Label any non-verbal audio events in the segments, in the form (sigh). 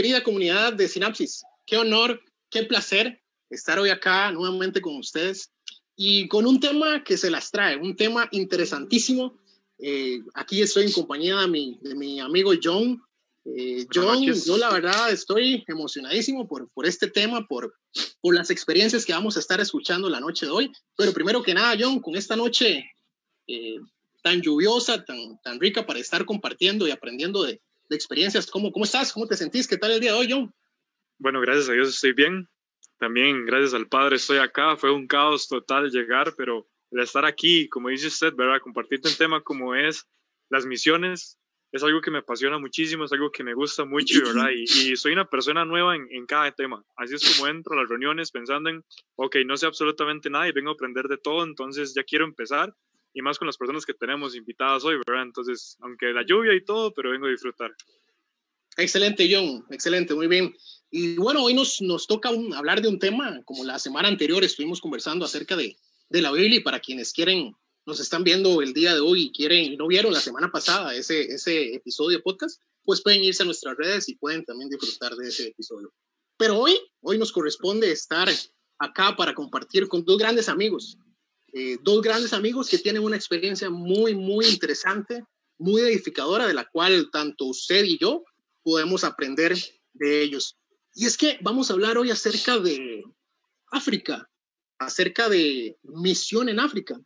querida comunidad de Sinapsis. Qué honor, qué placer estar hoy acá nuevamente con ustedes y con un tema que se las trae, un tema interesantísimo. Eh, aquí estoy en compañía de mi, de mi amigo John. Eh, John, yo la verdad estoy emocionadísimo por, por este tema, por, por las experiencias que vamos a estar escuchando la noche de hoy. Pero primero que nada, John, con esta noche eh, tan lluviosa, tan, tan rica para estar compartiendo y aprendiendo de, de experiencias. ¿Cómo, ¿Cómo estás? ¿Cómo te sentís? ¿Qué tal el día de hoy, John? Bueno, gracias a Dios estoy bien. También gracias al Padre estoy acá. Fue un caos total llegar, pero el estar aquí, como dice usted, ¿verdad? Compartirte un tema como es las misiones, es algo que me apasiona muchísimo, es algo que me gusta mucho, (clears throat) ¿verdad? Y, y soy una persona nueva en, en, cada tema. Así es como entro a las reuniones pensando en, ok, no sé absolutamente nada y vengo a aprender de todo, entonces ya quiero empezar y más con las personas que tenemos invitadas hoy, ¿verdad? Entonces, aunque la lluvia y todo, pero vengo a disfrutar. Excelente, John, excelente, muy bien. Y bueno, hoy nos, nos toca un, hablar de un tema, como la semana anterior estuvimos conversando acerca de, de la Biblia y para quienes quieren, nos están viendo el día de hoy y quieren, no vieron la semana pasada ese, ese episodio de podcast, pues pueden irse a nuestras redes y pueden también disfrutar de ese episodio. Pero hoy, hoy nos corresponde estar acá para compartir con dos grandes amigos, eh, dos grandes amigos que tienen una experiencia muy, muy interesante, muy edificadora, de la cual tanto usted y yo podemos aprender de ellos. Y es que vamos a hablar hoy acerca de África, acerca de misión en África,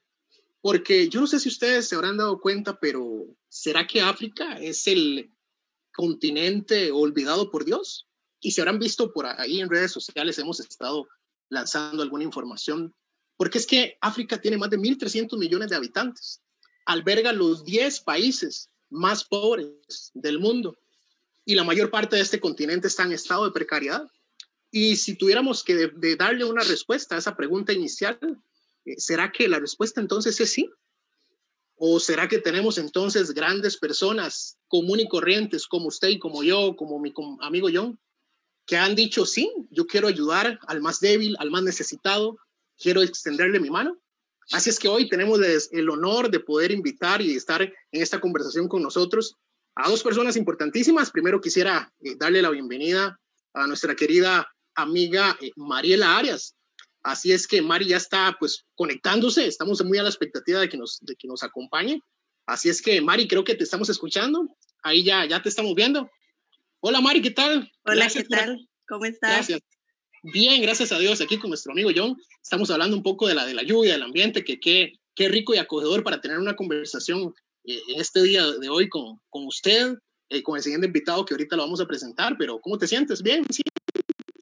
porque yo no sé si ustedes se habrán dado cuenta, pero ¿será que África es el continente olvidado por Dios? Y se habrán visto por ahí en redes sociales, hemos estado lanzando alguna información porque es que África tiene más de 1.300 millones de habitantes, alberga los 10 países más pobres del mundo y la mayor parte de este continente está en estado de precariedad. Y si tuviéramos que darle una respuesta a esa pregunta inicial, eh, ¿será que la respuesta entonces es sí? ¿O será que tenemos entonces grandes personas común y corrientes como usted y como yo, como mi amigo John, que han dicho sí, yo quiero ayudar al más débil, al más necesitado, quiero extenderle mi mano. Así es que hoy tenemos el honor de poder invitar y estar en esta conversación con nosotros a dos personas importantísimas. Primero quisiera eh, darle la bienvenida a nuestra querida amiga eh, Mariela Arias. Así es que Mari ya está pues conectándose, estamos muy a la expectativa de que nos, de que nos acompañe. Así es que Mari, creo que te estamos escuchando. Ahí ya, ya te estamos viendo. Hola Mari, ¿qué tal? Hola, Gracias ¿qué tal? ¿Cómo estás? Gracias. Bien, gracias a Dios, aquí con nuestro amigo John. Estamos hablando un poco de la, de la lluvia, del ambiente, que qué, qué rico y acogedor para tener una conversación eh, en este día de hoy con, con usted, eh, con el siguiente invitado que ahorita lo vamos a presentar. Pero, ¿cómo te sientes? ¿Bien? ¿Sí?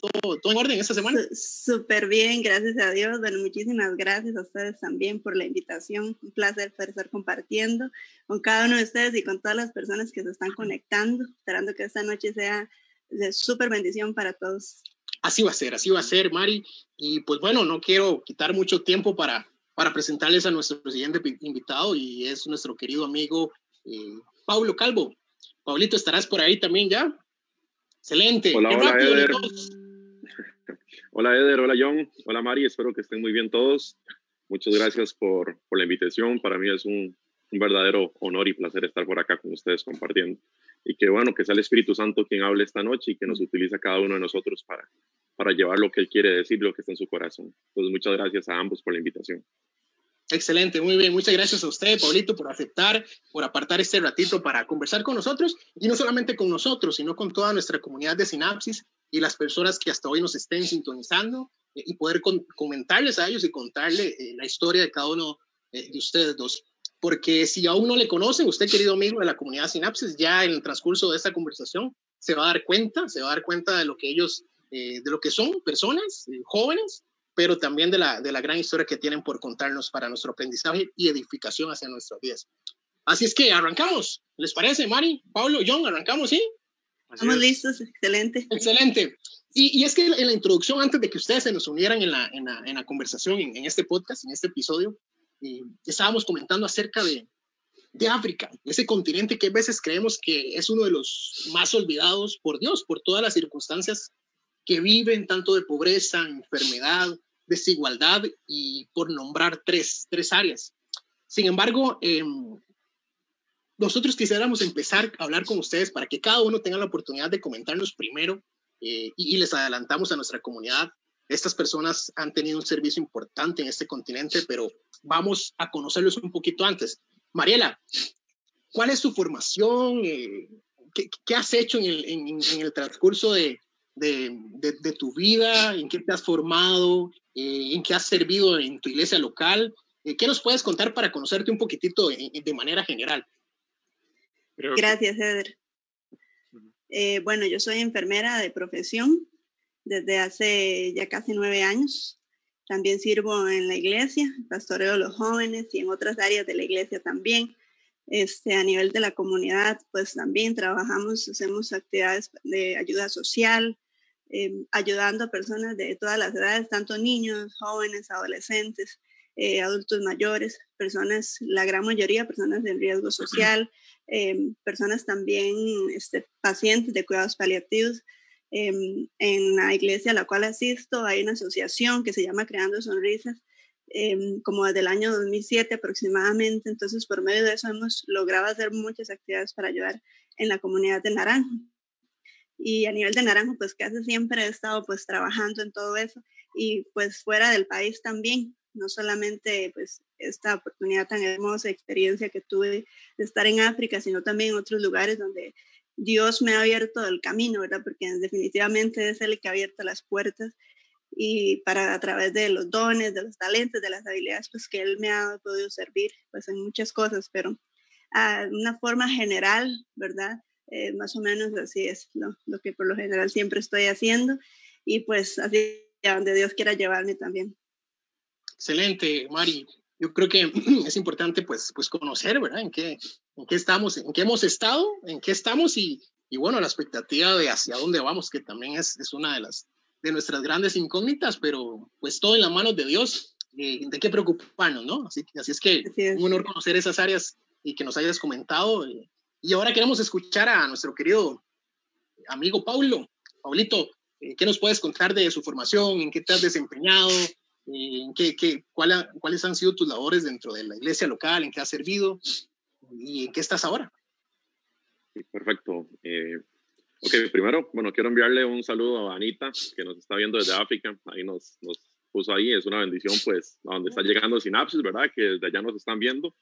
¿Todo, todo en orden esta semana? Súper bien, gracias a Dios. Bueno, muchísimas gracias a ustedes también por la invitación. Un placer poder estar compartiendo con cada uno de ustedes y con todas las personas que se están conectando, esperando que esta noche sea de súper bendición para todos. Así va a ser, así va a ser, Mari. Y pues bueno, no quiero quitar mucho tiempo para, para presentarles a nuestro siguiente invitado y es nuestro querido amigo eh, Pablo Calvo. Pablito, ¿estarás por ahí también ya? Excelente. Hola, hola, Eder. (laughs) hola, Eder. Hola, John. Hola, Mari. Espero que estén muy bien todos. Muchas gracias por, por la invitación. Para mí es un, un verdadero honor y placer estar por acá con ustedes compartiendo y que bueno, que sea el Espíritu Santo quien hable esta noche y que nos utilice a cada uno de nosotros para, para llevar lo que Él quiere decir, lo que está en su corazón. Entonces, muchas gracias a ambos por la invitación. Excelente, muy bien. Muchas gracias a usted, Paulito, por aceptar, por apartar este ratito para conversar con nosotros y no solamente con nosotros, sino con toda nuestra comunidad de Sinapsis y las personas que hasta hoy nos estén sintonizando eh, y poder comentarles a ellos y contarle eh, la historia de cada uno eh, de ustedes dos porque si aún no le conocen, usted querido amigo de la comunidad Sinapsis, ya en el transcurso de esta conversación se va a dar cuenta, se va a dar cuenta de lo que ellos, eh, de lo que son personas eh, jóvenes, pero también de la, de la gran historia que tienen por contarnos para nuestro aprendizaje y edificación hacia nuestros días. Así es que arrancamos, ¿les parece, Mari, Pablo, John? Arrancamos, ¿sí? Estamos listos, excelente. Excelente. Y, y, es que en la introducción, antes de que ustedes se nos unieran en la, en la, en la conversación, en, en, este podcast, en este episodio, eh, estábamos comentando acerca de, de África, ese continente que a veces creemos que es uno de los más olvidados por Dios, por todas las circunstancias que viven, tanto de pobreza, enfermedad, desigualdad y por nombrar tres, tres áreas. Sin embargo, eh, nosotros quisiéramos empezar a hablar con ustedes para que cada uno tenga la oportunidad de comentarnos primero eh, y, les adelantamos a nuestra comunidad. Estas personas han tenido un servicio importante en este continente, pero vamos a conocerlos un poquito antes. Mariela, ¿cuál es tu formación? Eh, ¿qué, has hecho en el, en, el transcurso de, de, de, tu vida? ¿En qué te has formado? Eh, ¿En qué has servido en tu iglesia local? ¿Qué nos puedes contar para conocerte un poquitito de manera general? Gracias, Eder. Eh, bueno, yo soy enfermera de profesión desde hace ya casi nueve años. También sirvo en la iglesia, pastoreo a los jóvenes y en otras áreas de la iglesia también. Este, a nivel de la comunidad, pues también trabajamos, hacemos actividades de ayuda social, em, ayudando a personas de todas las edades, tanto niños, jóvenes, adolescentes, eh, adultos mayores, personas, la gran mayoría, personas de riesgo social, Em, personas también, este, pacientes de cuidados paliativos. Em, en la iglesia a la cual asisto hay una asociación que se llama Creando Sonrisas, em, como desde el año 2007 aproximadamente. Entonces, por medio de eso hemos logrado hacer muchas actividades para ayudar en la comunidad de Naranjo. Y a nivel de Naranjo, pues casi siempre he estado pues trabajando en todo eso y pues fuera del país también no solamente pues esta oportunidad tan hermosa, experiencia que tuve de estar en África, sino también en otros lugares donde Dios me ha abierto el camino, ¿verdad? Porque definitivamente es Él que ha abierto las puertas y para a través de los dones, de los talentos, de las habilidades, pues que Él me ha podido servir, pues en muchas cosas, pero a una forma general, ¿verdad? Eh, más o menos así es lo, que por lo general siempre estoy haciendo y pues así donde Dios quiera llevarme también. Excelente, Mari. Yo creo que (clears throat) es importante pues, pues conocer, ¿verdad? En qué, en qué estamos, en qué hemos estado, en qué estamos y, y bueno, la expectativa de hacia dónde vamos, que también es, es una de las de nuestras grandes incógnitas, pero pues todo en las manos de Dios, eh, de qué preocuparnos, ¿no? Así, así es que es. un honor conocer esas áreas y que nos hayas comentado. Eh, y ahora queremos escuchar a nuestro querido amigo Paulo. Paulito, eh, ¿qué nos puedes contar de su formación? ¿En qué te has desempeñado? ¿Qué, qué, cuál ¿Cuáles han sido tus labores dentro de la iglesia local? ¿En qué has servido? ¿Y en qué estás ahora? perfecto. Eh, ok, primero, bueno, quiero enviarle un saludo a Anita, que nos está viendo desde África. Ahí nos, nos puso ahí. Es una bendición, pues, a donde está llegando Sinapsis, ¿verdad? Que desde allá nos están viendo.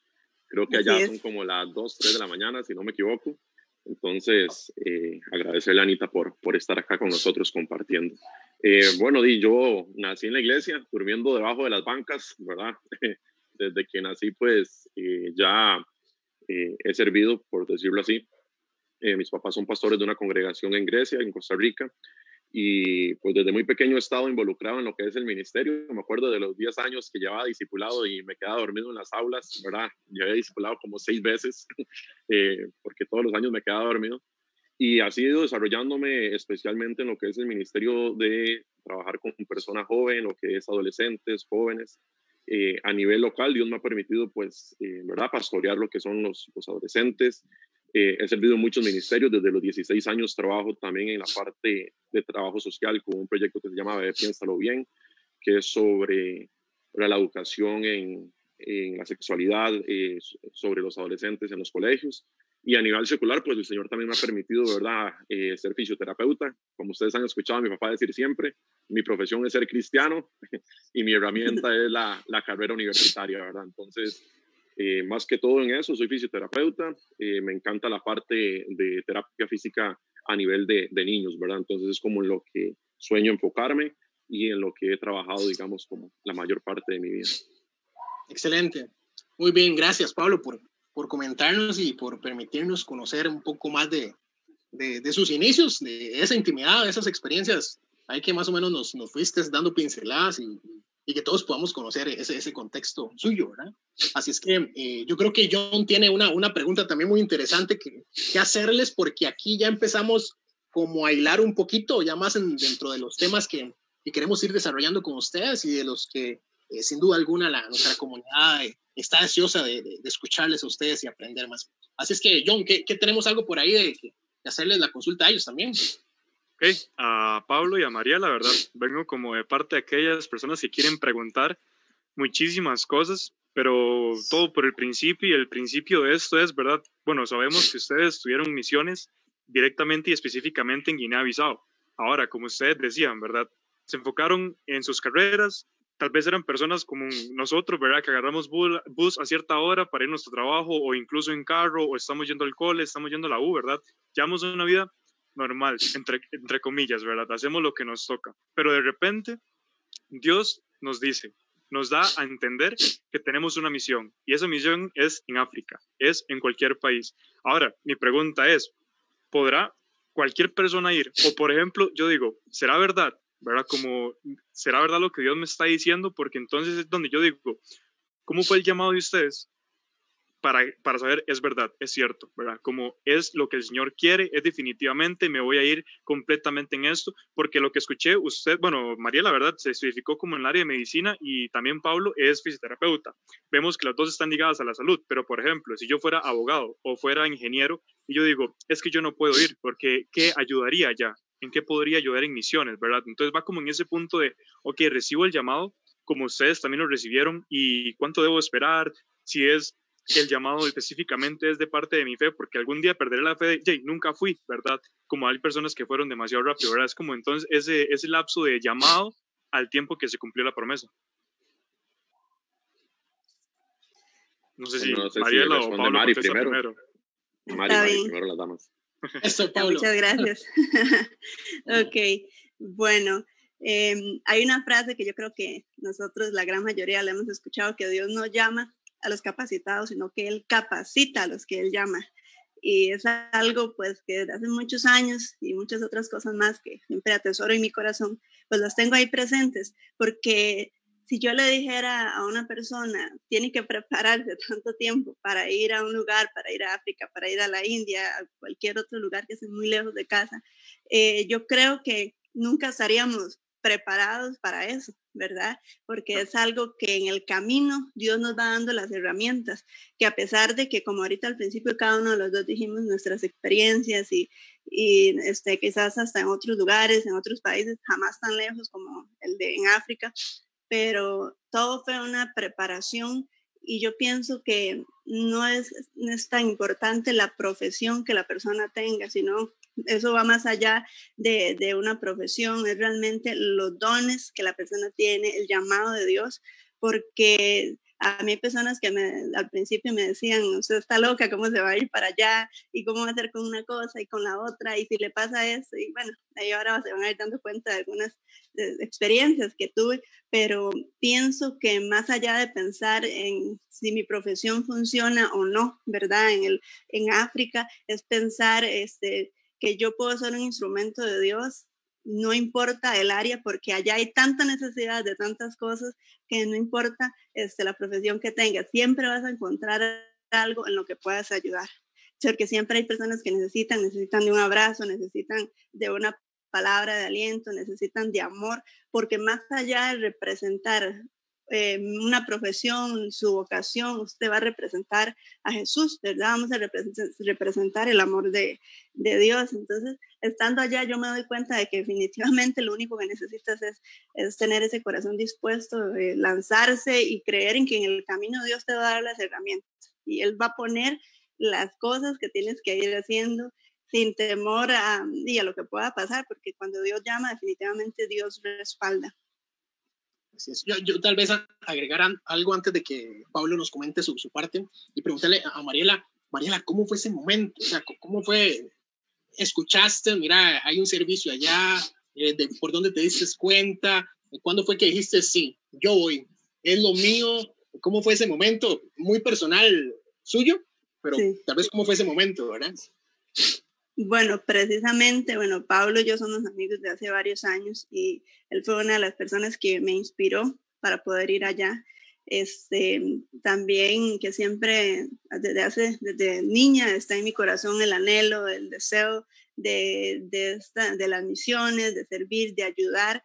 Creo que allá son como las 2, 3 de la mañana, si no me equivoco. Entonces, eh, agradecerle a Anita por, por estar acá con nosotros compartiendo. Eh, bueno, di, yo nací en la iglesia, durmiendo debajo de las bancas, ¿verdad? (laughs) Desde que nací, pues eh, ya eh, he servido, por decirlo así. mis papás son pastores de una congregación en Grecia, en Costa Rica, y pues desde muy pequeño he estado involucrado en lo que es el ministerio. Me acuerdo de los 10 años que llevaba discipulado y me quedaba dormido en las aulas, ¿verdad? Había discipulado como seis veces, (laughs) porque todos los años me quedaba dormido. Y ha sido desarrollándome especialmente en lo que es el ministerio de trabajar con personas jóvenes, lo que es adolescentes, jóvenes. Eh, a nivel local, Dios me ha permitido, pues, eh, ¿verdad?, pastorear lo que son los adolescentes. Eh, he servido en muchos ministerios, desde los 16 años trabajo también en la parte de trabajo social con un proyecto que se llama Piénsalo Bien, que es sobre, sobre la educación en, en la sexualidad, sobre los adolescentes en los colegios. Y a nivel secular, pues el Señor también me ha permitido, ¿verdad?, eh, ser fisioterapeuta. Como ustedes han escuchado a mi papá decir siempre, mi profesión es ser cristiano (laughs) y mi herramienta es la, la, carrera universitaria, ¿verdad? Entonces, eh, más que todo en eso, soy fisioterapeuta. Eh, me encanta la parte de terapia física a nivel de, de, niños, ¿verdad? Entonces, es como en lo que sueño enfocarme y en lo que he trabajado, digamos, como la mayor parte de mi vida. Excelente. Muy bien, gracias Pablo por, por comentarnos y por permitirnos conocer un poco más de, de, sus inicios, de esa intimidad, de esas experiencias. Hay que más o menos nos, nos fuiste dando pinceladas y, que todos podamos conocer ese, ese contexto suyo, ¿verdad? Así es que eh, yo creo que John tiene una, una pregunta también muy interesante que, que, hacerles porque aquí ya empezamos como a hilar un poquito ya más dentro de los temas que, que, queremos ir desarrollando con ustedes y de los que eh, sin duda alguna la, nuestra comunidad eh, está ansiosa de, de, escucharles a ustedes y aprender más. Así es que, John, ¿qué, qué tenemos algo por ahí de, de, hacerles la consulta a ellos también? Ok, a Pablo y a María, la verdad, vengo como de parte de aquellas personas que quieren preguntar muchísimas cosas. pero todo por el principio y el principio de esto es, ¿verdad? Bueno, sabemos que ustedes tuvieron misiones directamente y específicamente en Guinea-Bissau. Ahora, como ustedes decían, ¿verdad? Se enfocaron en sus carreras, tal vez eran personas como nosotros, ¿verdad? Que agarramos bus, a cierta hora para ir a nuestro trabajo o incluso en carro o estamos yendo al cole, estamos yendo a la U, ¿verdad? Llevamos una vida normal, entre, entre comillas, ¿verdad? Hacemos lo que nos toca. Pero de repente, Dios nos dice, nos da a entender que tenemos una misión y esa misión es en África, es en cualquier país. Ahora, mi pregunta es, ¿podrá cualquier persona ir? O por ejemplo, yo digo, ¿será verdad? ¿Verdad? Como, ¿será verdad lo que Dios me está diciendo? Porque entonces es donde yo digo, ¿cómo fue el llamado de ustedes? Para, para saber es verdad, es cierto, ¿verdad? Como es lo que el Señor quiere, es definitivamente, me voy a ir completamente en esto, porque lo que escuché usted, bueno, María, la verdad, se especificó como en el área de medicina y también Pablo es fisioterapeuta. Vemos que las dos están ligadas a la salud, pero por ejemplo, si yo fuera abogado o fuera ingeniero y yo digo, es que yo no puedo ir, porque ¿qué ayudaría ya? ¿En qué podría ayudar en misiones, verdad? Entonces va como en ese punto de, ok, recibo el llamado, como ustedes también lo recibieron y cuánto debo esperar, si es el llamado específicamente es de parte de mi fe, porque algún día perderé la fe de, nunca fui, ¿verdad? Como hay personas que fueron demasiado rápido, ¿verdad? Es como entonces ese, ese lapso de llamado al tiempo que se cumplió la promesa. No sé si, Mariela o Pablo Mari primero. primero. Mari, primero las damas. Eso, (laughs) Pablo. Muchas gracias. (laughs) ok, bueno. Em, hay una frase que yo creo que nosotros, la gran mayoría, la hemos escuchado, que Dios nos llama a los capacitados, sino que Él capacita a los que Él llama. Y es algo pues que desde hace muchos años y muchas otras cosas más que siempre atesoro en mi corazón, pues las tengo ahí presentes, porque si yo le dijera a una persona, tiene que prepararse (laughs) tanto tiempo para ir a un lugar, para ir a África, para ir a la India, a cualquier otro lugar que esté muy lejos de casa, eh, yo creo que nunca estaríamos preparados para eso, ¿verdad? Porque es algo que en el camino Dios nos va dando las herramientas, que a pesar de que como ahorita al principio cada uno de los dos dijimos nuestras experiencias y, y este, quizás hasta en otros lugares, en otros países, jamás tan lejos como el de en África, pero todo fue una preparación y yo pienso que no es, no es tan importante la profesión que la persona tenga, sino eso va más allá de, de, una profesión, es realmente los dones que la persona tiene, el llamado de Dios, porque a mí hay personas que me, al principio me decían, usted está loca, ¿cómo se va a ir para allá? ¿Y cómo va a hacer con una cosa y con la otra? Y si le pasa eso, y bueno, ahí ahora se van a ir dando cuenta de algunas experiencias que tuve, pero pienso que más allá de pensar en si mi profesión funciona o no, ¿verdad? En, el, en África, es pensar, este, que yo puedo ser un instrumento de Dios, no importa el área, porque allá hay tanta necesidad de tantas cosas que no importa este, la profesión que tengas, siempre vas a encontrar algo en lo que puedas ayudar. Porque siempre hay personas que necesitan, necesitan de un abrazo, necesitan de una palabra de aliento, necesitan de amor, porque más allá de representar eh, una profesión, su vocación, usted va a representar a Jesús, ¿verdad? Vamos a representar el amor de, Dios. Entonces, estando allá, yo me doy cuenta de que definitivamente lo único que necesitas es, tener ese corazón dispuesto, de lanzarse y creer en que en el camino Dios te va a dar las herramientas y Él va a poner las cosas que tienes que ir haciendo sin temor a, y a lo que pueda pasar, porque cuando Dios llama, definitivamente Dios respalda. Yo, tal vez agregar algo antes de que Pablo nos comente su, su parte y preguntarle a Mariela, Mariela, ¿cómo fue ese momento? O sea, ¿cómo fue? ¿Escuchaste? Mira, hay un servicio allá, eh, de, ¿por dónde te diste cuenta? ¿Cuándo fue que dijiste, sí, yo voy, es lo mío? ¿Cómo fue ese momento? Muy personal suyo, pero tal vez cómo fue ese momento, ¿verdad? Bueno, precisamente, bueno, Pablo y yo somos amigos de hace varios años y él fue una de las personas que me inspiró para poder ir allá. Este, también que siempre, desde hace, desde niña, está en mi corazón el anhelo, el deseo de, de, esta, de las misiones, de servir, de ayudar.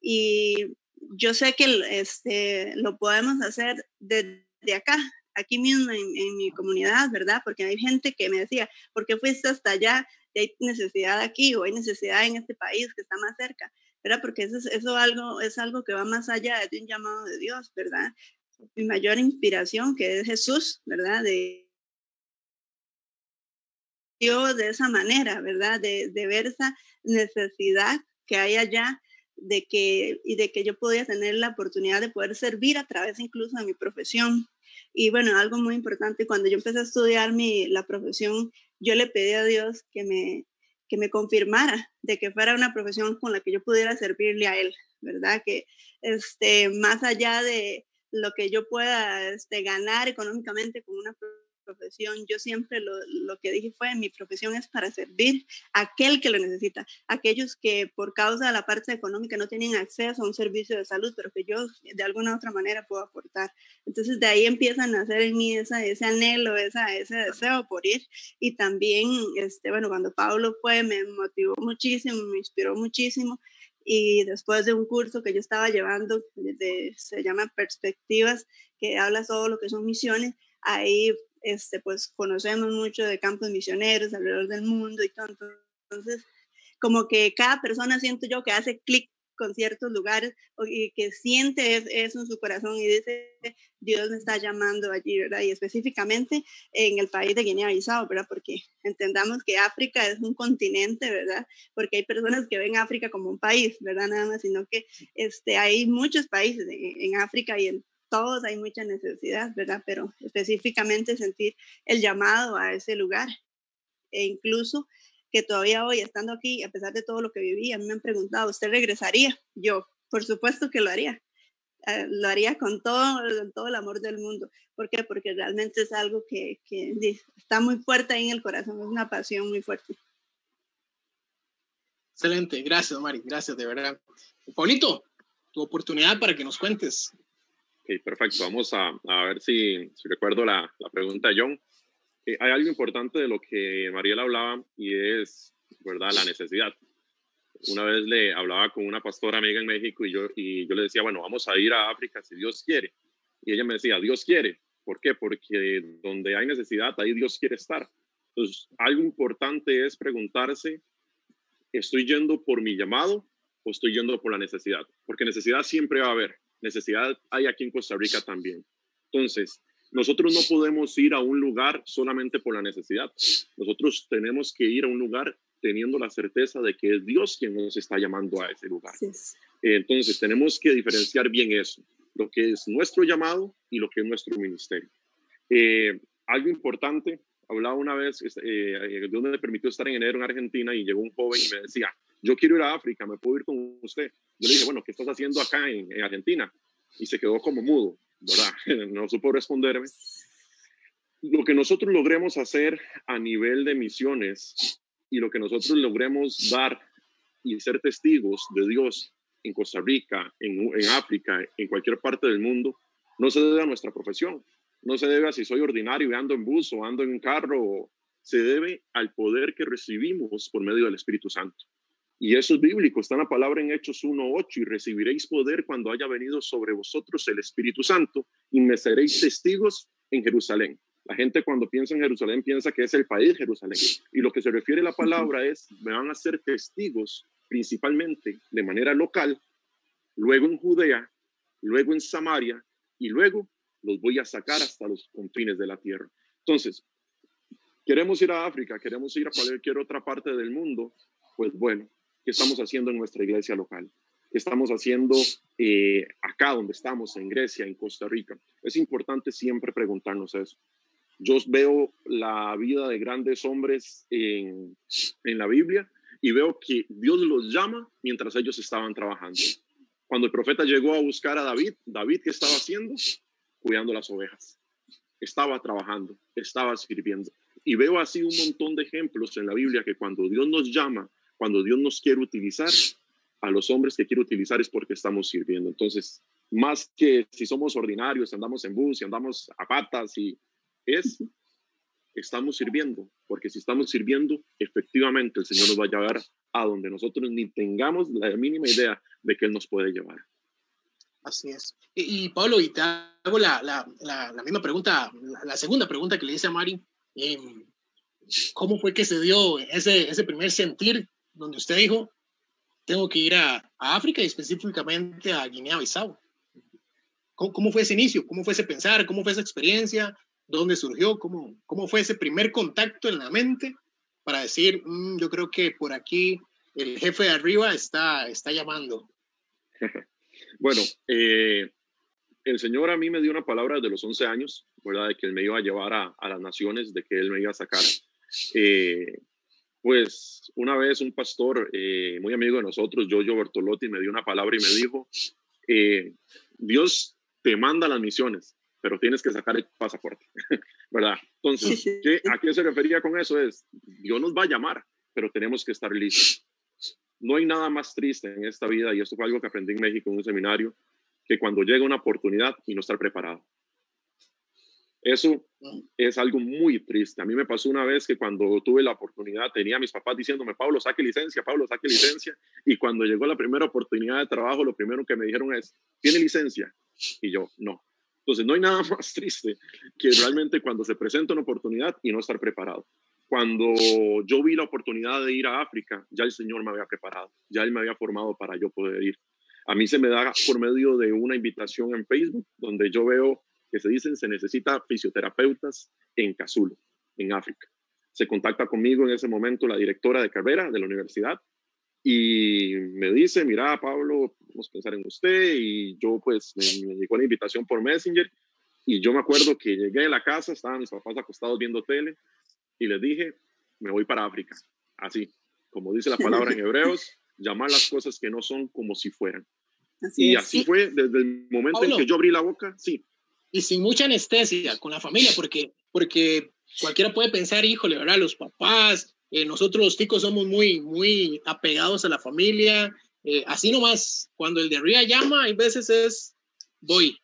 Y yo sé que este, lo podemos hacer desde acá, aquí mismo en, mi comunidad, ¿verdad? Porque hay gente que me decía, ¿por qué fuiste hasta allá? Hay necesidad aquí o hay necesidad en este país que está más cerca, ¿verdad? Porque eso, eso algo, es algo que va más allá de un llamado de Dios, ¿verdad? mi mayor inspiración, que es Jesús, ¿verdad? De, de esa manera, ¿verdad? De, de ver esa necesidad que hay allá de que, y de que yo podía tener la oportunidad de poder servir a través incluso de mi profesión. Y bueno, algo muy importante, cuando yo empecé a estudiar mi, la profesión, yo le pedí a Dios que me, que me confirmara de que fuera una profesión con la que yo pudiera servirle a Él, ¿verdad? Que este, más allá de lo que yo pueda este, ganar económicamente con una profesión, yo siempre lo, lo, que dije fue, mi profesión es para servir a aquel que lo necesita, aquellos que por causa de la parte económica no tienen acceso a un servicio de salud, pero que yo de alguna otra manera puedo aportar. Entonces de ahí empiezan a hacer en mí esa, ese anhelo, esa, ese deseo por ir. Y también, este, bueno, cuando Pablo fue, me motivó muchísimo, me inspiró muchísimo y después de un curso que yo estaba llevando, de, se llama Perspectivas, que habla todo lo que son misiones, ahí este, pues conocemos mucho de campos misioneros alrededor del mundo y todo. Entonces, como que cada persona siento yo que hace clic con ciertos lugares y que siente eso en su corazón y dice, Dios me está llamando allí, ¿verdad? Y específicamente en el país de Guinea-Bissau, ¿verdad? Porque entendamos que África es un continente, ¿verdad? Porque hay personas que ven África como un país, ¿verdad? Nada más, sino que este, hay muchos países en, en África y en todos hay mucha necesidad, ¿verdad? Pero específicamente sentir el llamado a ese lugar. E incluso que todavía hoy, estando aquí, a pesar de todo lo que viví, a mí me han preguntado, ¿usted regresaría? Yo, por supuesto que lo haría. Eh, lo haría con todo, todo el amor del mundo. ¿Por qué? Porque realmente es algo que, que está muy fuerte ahí en el corazón, es una pasión muy fuerte. Excelente, gracias Mari, gracias de verdad. Paulito, tu oportunidad para que nos cuentes Ok, perfecto. Vamos a, a ver si, si recuerdo la, la, pregunta John. Eh, hay algo importante de lo que Mariela hablaba y es, ¿verdad?, la necesidad. Una vez le hablaba con una pastora amiga en México y yo, y yo le decía, bueno, vamos a ir a África si Dios quiere. Y ella me decía, Dios quiere. ¿Por qué? Porque donde hay necesidad, ahí Dios quiere estar. Entonces, algo importante es preguntarse, ¿estoy yendo por mi llamado o estoy yendo por la necesidad? Porque necesidad siempre va a haber necesidad hay aquí en Costa Rica también. Entonces, nosotros no podemos ir a un lugar solamente por la necesidad. Nosotros tenemos que ir a un lugar teniendo la certeza de que es Dios quien nos está llamando a ese lugar. Entonces, tenemos que diferenciar bien eso, lo que es nuestro llamado y lo que es nuestro ministerio. Eh, algo importante, hablaba una vez, eh, Dios me permitió estar en enero en Argentina y llegó un joven y me decía, yo quiero ir a África, ¿me puedo ir con usted? Yo le dije, bueno, ¿qué estás haciendo acá en, Argentina? Y se quedó como mudo, ¿verdad? (laughs) No supo responderme. Lo que nosotros logremos hacer a nivel de misiones y lo que nosotros logremos dar y ser testigos de Dios en Costa Rica, en, en África, en cualquier parte del mundo, no se debe a nuestra profesión, no se debe a si soy ordinario y ando en bus o ando en un carro, se debe al poder que recibimos por medio del Espíritu Santo. Y eso es bíblico, está en la palabra en Hechos 1.8, y recibiréis poder cuando haya venido sobre vosotros el Espíritu Santo, y me seréis testigos en Jerusalén. La gente cuando piensa en Jerusalén piensa que es el país Jerusalén. Y lo que se refiere a la palabra es, me van a ser testigos principalmente de manera local, luego en Judea, luego en Samaria, y luego los voy a sacar hasta los confines de la tierra. Entonces, queremos ir a África, queremos ir a cualquier otra parte del mundo, pues bueno, ¿Qué estamos haciendo en nuestra iglesia local? ¿Qué estamos haciendo eh, acá donde estamos, en Grecia, en Costa Rica? Es importante siempre preguntarnos eso. Yo veo la vida de grandes hombres en, en la Biblia y veo que Dios los llama mientras ellos estaban trabajando. Cuando el profeta llegó a buscar a David, David, ¿qué estaba haciendo? Cuidando las ovejas. Estaba trabajando, estaba sirviendo. Y veo así un montón de ejemplos en la Biblia que cuando Dios nos llama, cuando Dios nos quiere utilizar, a los hombres que quiere utilizar es porque estamos sirviendo. Entonces, más que si somos ordinarios, andamos en bus y andamos a patas y es, estamos sirviendo, porque si estamos sirviendo, efectivamente el Señor nos va a llevar a donde nosotros ni tengamos la mínima idea de que Él nos puede llevar. Así es. Y, Pablo, y te hago la, la, la, misma pregunta, la, segunda pregunta que le hice a Mari. Em, ¿Cómo fue que se dio ese, ese primer sentir donde usted dijo, tengo que ir a, África y específicamente a Guinea-Bissau. ¿cómo, fue ese inicio? ¿Cómo fue ese pensar? ¿Cómo fue esa experiencia? ¿Dónde surgió? ¿Cómo, cómo fue ese primer contacto en la mente para decir, mm, yo creo que por aquí el jefe de arriba está, está llamando? (laughs) bueno, eh, el Señor a mí me dio una palabra desde los 11 años, ¿verdad? De que Él me iba a llevar a, a las naciones, de que Él me iba a sacar. Eh, pues una vez un pastor eh, muy amigo de nosotros, Jojo Bertolotti, me dio una palabra y me dijo, eh, Dios te manda las misiones, pero tienes que sacar el pasaporte, (laughs) ¿verdad? Entonces, ¿qué, ¿a qué se refería con eso? Es, Dios nos va a llamar, pero tenemos que estar listos. No hay nada más triste en esta vida, y esto fue algo que aprendí en México en un seminario, que cuando llega una oportunidad y no estar preparado. Eso es algo muy triste. A mí me pasó una vez que cuando tuve la oportunidad tenía a mis papás diciéndome, Pablo, saque licencia, Pablo, saque licencia. Y cuando llegó la primera oportunidad de trabajo, lo primero que me dijeron es, ¿tiene licencia? Y yo, no. Entonces, no hay nada (laughs) más triste que realmente cuando se presenta una oportunidad y no estar preparado. Cuando yo vi la oportunidad de ir a África, ya el Señor me había preparado, ya Él me había formado para yo poder ir. A mí se me da por medio de una invitación en Facebook, donde yo veo que se dicen se necesita fisioterapeutas en Casulo, en África. Se contacta conmigo en ese momento la directora de carrera de la universidad y me dice, mira, Pablo, vamos a pensar en usted y yo pues me, llegó la invitación por Messenger y yo me acuerdo que llegué a la casa, estaban mis papás acostados viendo tele y les dije, me voy para África, así, como dice la palabra en hebreos, (laughs) llamar las cosas que no son como si fueran. y así fue desde el momento en que yo abrí la boca, sí y sin mucha anestesia con la familia, porque, porque cualquiera puede pensar, híjole, ¿verdad? Los papás, eh, nosotros los chicos somos muy, muy apegados a la familia, eh, así nomás, cuando el de arriba llama, hay veces es, voy.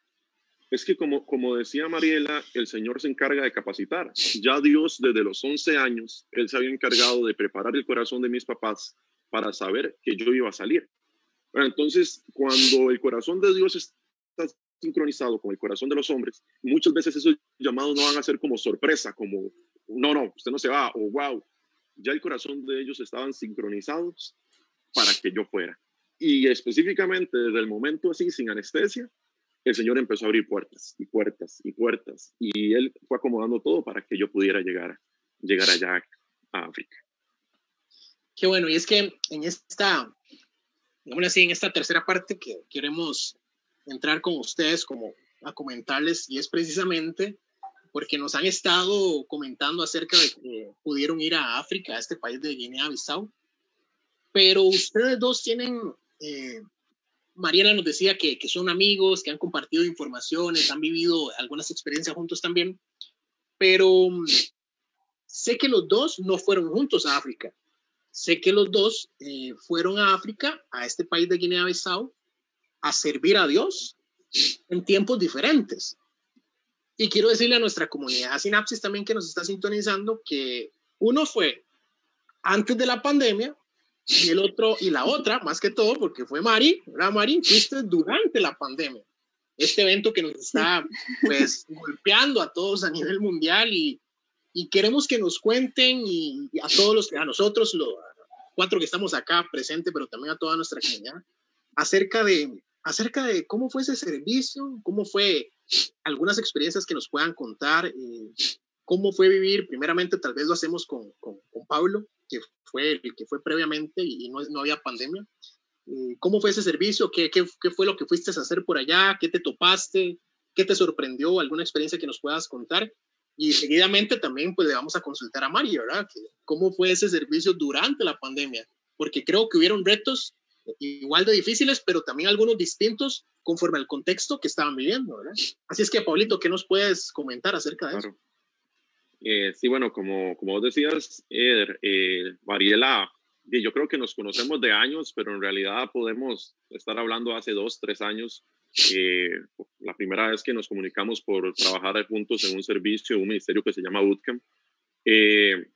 Es que como, como decía Mariela, el Señor se encarga de capacitar. Ya Dios desde los 11 años, Él se había encargado de preparar el corazón de mis papás para saber que yo iba a salir. entonces, cuando el corazón de Dios está sincronizado con el corazón de los hombres, muchas veces esos llamados no van a ser como sorpresa, como, no, no, usted no se va, o wow, ya el corazón de ellos estaban sincronizados para que yo fuera. Y específicamente desde el momento así, sin anestesia, el Señor empezó a abrir puertas y puertas y puertas, y Él fue acomodando todo para que yo pudiera llegar, llegar allá a África. Qué bueno, y es que en esta, digamos así, en esta tercera parte que queremos entrar con ustedes como a comentarles y es precisamente porque nos han estado comentando acerca de que pudieron ir a África, a este país de Guinea-Bissau, pero ustedes dos tienen, eh, Mariela nos decía que, que, son amigos, que han compartido informaciones, han vivido algunas experiencias juntos también, pero mm, sé que los dos no fueron juntos a África. Sé que los dos eh, fueron a África, a este país de Guinea-Bissau, a servir a Dios en tiempos diferentes. Y quiero decirle a nuestra comunidad Sinapsis también que nos está sintonizando que uno fue antes de la pandemia y el otro y la otra, más que todo, porque fue Mari, ¿verdad, Mari? Fuiste durante la pandemia. Este evento que nos está, pues, golpeando a todos a nivel mundial y, y queremos que nos cuenten y, a todos los, a nosotros, los cuatro que estamos acá presentes, pero también a toda nuestra comunidad, acerca de acerca de cómo fue ese servicio, cómo fue algunas experiencias que nos puedan contar, eh, cómo fue vivir, primeramente tal vez lo hacemos con, con, Pablo, que fue el que fue previamente y no, no había pandemia. Eh, ¿Cómo fue ese servicio? ¿Qué, ¿Qué, qué, fue lo que fuiste a hacer por allá? ¿Qué te topaste? ¿Qué te sorprendió? ¿Alguna experiencia que nos puedas contar? Y seguidamente también pues le vamos a consultar a Mari, ¿verdad? ¿Cómo fue ese servicio durante la pandemia? Porque creo que hubieron retos igual de difíciles, pero también algunos distintos conforme al contexto que estaban viviendo, ¿verdad? Así es que, Paulito, ¿qué nos puedes comentar acerca de eso? Eh, sí, bueno, como, como vos decías, Eder, eh, Mariela, yo creo que nos conocemos de años, pero en realidad podemos estar hablando hace dos, tres años. Eh, la primera vez que nos comunicamos por trabajar juntos en un servicio, un ministerio que se llama Bootcamp. Eh,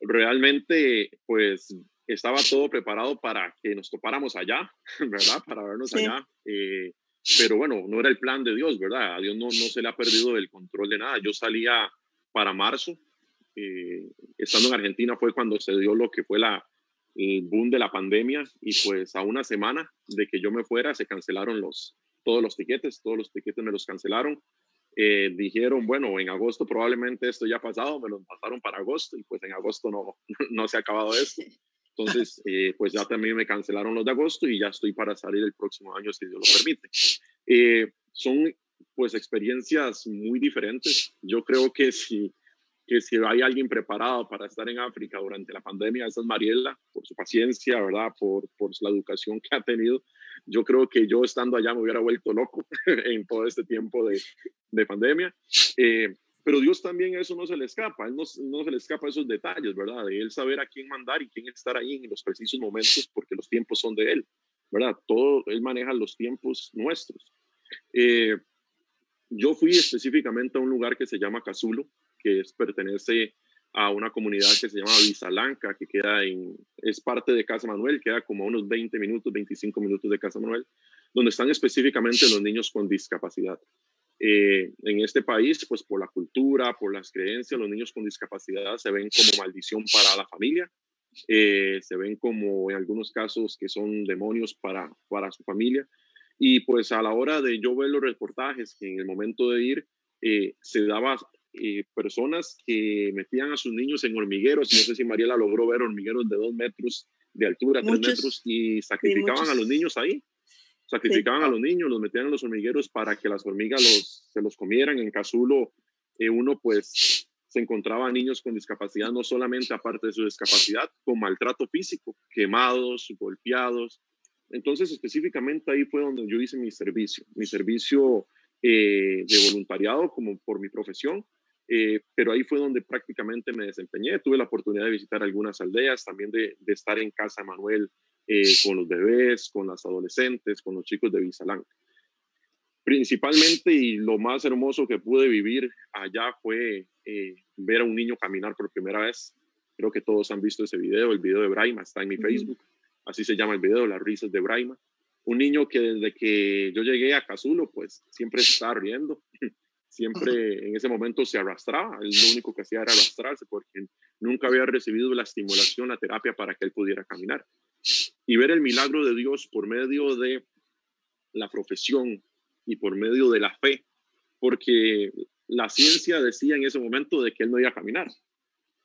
realmente, pues estaba todo preparado para que nos topáramos allá, (laughs) ¿verdad? Para vernos allá. Eh, pero bueno, no era el plan de Dios, ¿verdad? A Dios no, no se le ha perdido el control de nada. Yo salía para marzo, eh, estando en Argentina fue cuando se dio lo que fue la, el boom de la pandemia y pues a una semana de que yo me fuera se cancelaron los, todos los tiquetes, todos los tiquetes me los cancelaron. Eh, dijeron, bueno, en agosto probablemente esto ya ha pasado, me lo pasaron para agosto y pues en agosto no, (laughs) no se ha acabado esto. (laughs) Entonces, eh, pues ya también me cancelaron los de agosto y ya estoy para salir el próximo año, si Dios lo permite. Eh, son pues experiencias muy diferentes. Yo creo que si, que si hay alguien preparado para estar en África durante la pandemia, esa es Mariela, por su paciencia, ¿verdad? Por, por la educación que ha tenido. Yo creo que yo estando allá me hubiera vuelto loco (laughs) en todo este tiempo de, de pandemia. Eh, pero Dios también a eso no se le escapa, él no, no, se le escapa esos detalles, ¿verdad? De él saber a quién mandar y quién estar ahí en los precisos momentos, porque los tiempos son de él, ¿verdad? Todo, él maneja los tiempos nuestros. Eh, yo fui específicamente a un lugar que se llama Casulo, que es, pertenece a una comunidad que se llama Visalanca, que queda en, es parte de Casa Manuel, queda como unos 20 minutos, 25 minutos de Casa Manuel, donde están específicamente los niños con discapacidad. Eh, en este país, pues por la cultura, por las creencias, los niños con discapacidad se ven como maldición para la familia, eh, se ven como en algunos casos que son demonios para, para su familia. Y pues a la hora de yo ver los reportajes, que en el momento de ir eh, se daba personas que metían a sus niños en hormigueros, no sé si Mariela logró ver hormigueros de dos metros de altura, tres metros, y sacrificaban a los niños ahí sacrificaban a los niños, los metían en los hormigueros para que las hormigas los, se los comieran. En Casulo, eh, uno pues se encontraba niños con discapacidad, no solamente aparte de su discapacidad, con maltrato físico, quemados, golpeados. Entonces, específicamente ahí fue donde yo hice mi servicio, mi servicio eh, de voluntariado como por mi profesión, eh, pero ahí fue donde prácticamente me desempeñé. Tuve la oportunidad de visitar algunas aldeas, también de, de estar en Casa Manuel eh, con los bebés, con las adolescentes, con los chicos de Visalán. Principalmente y lo más hermoso que pude vivir allá fue eh, ver a un niño caminar por primera vez. Creo que todos han visto ese video, el video de Braima, está en mi Facebook, así se llama el video, las risas de Braima. Un niño que desde que yo llegué a Casulo, pues siempre estaba riendo, (laughs) siempre en ese momento se arrastraba, él lo único que hacía era arrastrarse porque nunca había recibido la estimulación, la terapia para que él pudiera caminar y ver el milagro de Dios por medio de la profesión y por medio de la fe, porque la ciencia decía en ese momento de que él no iba a caminar,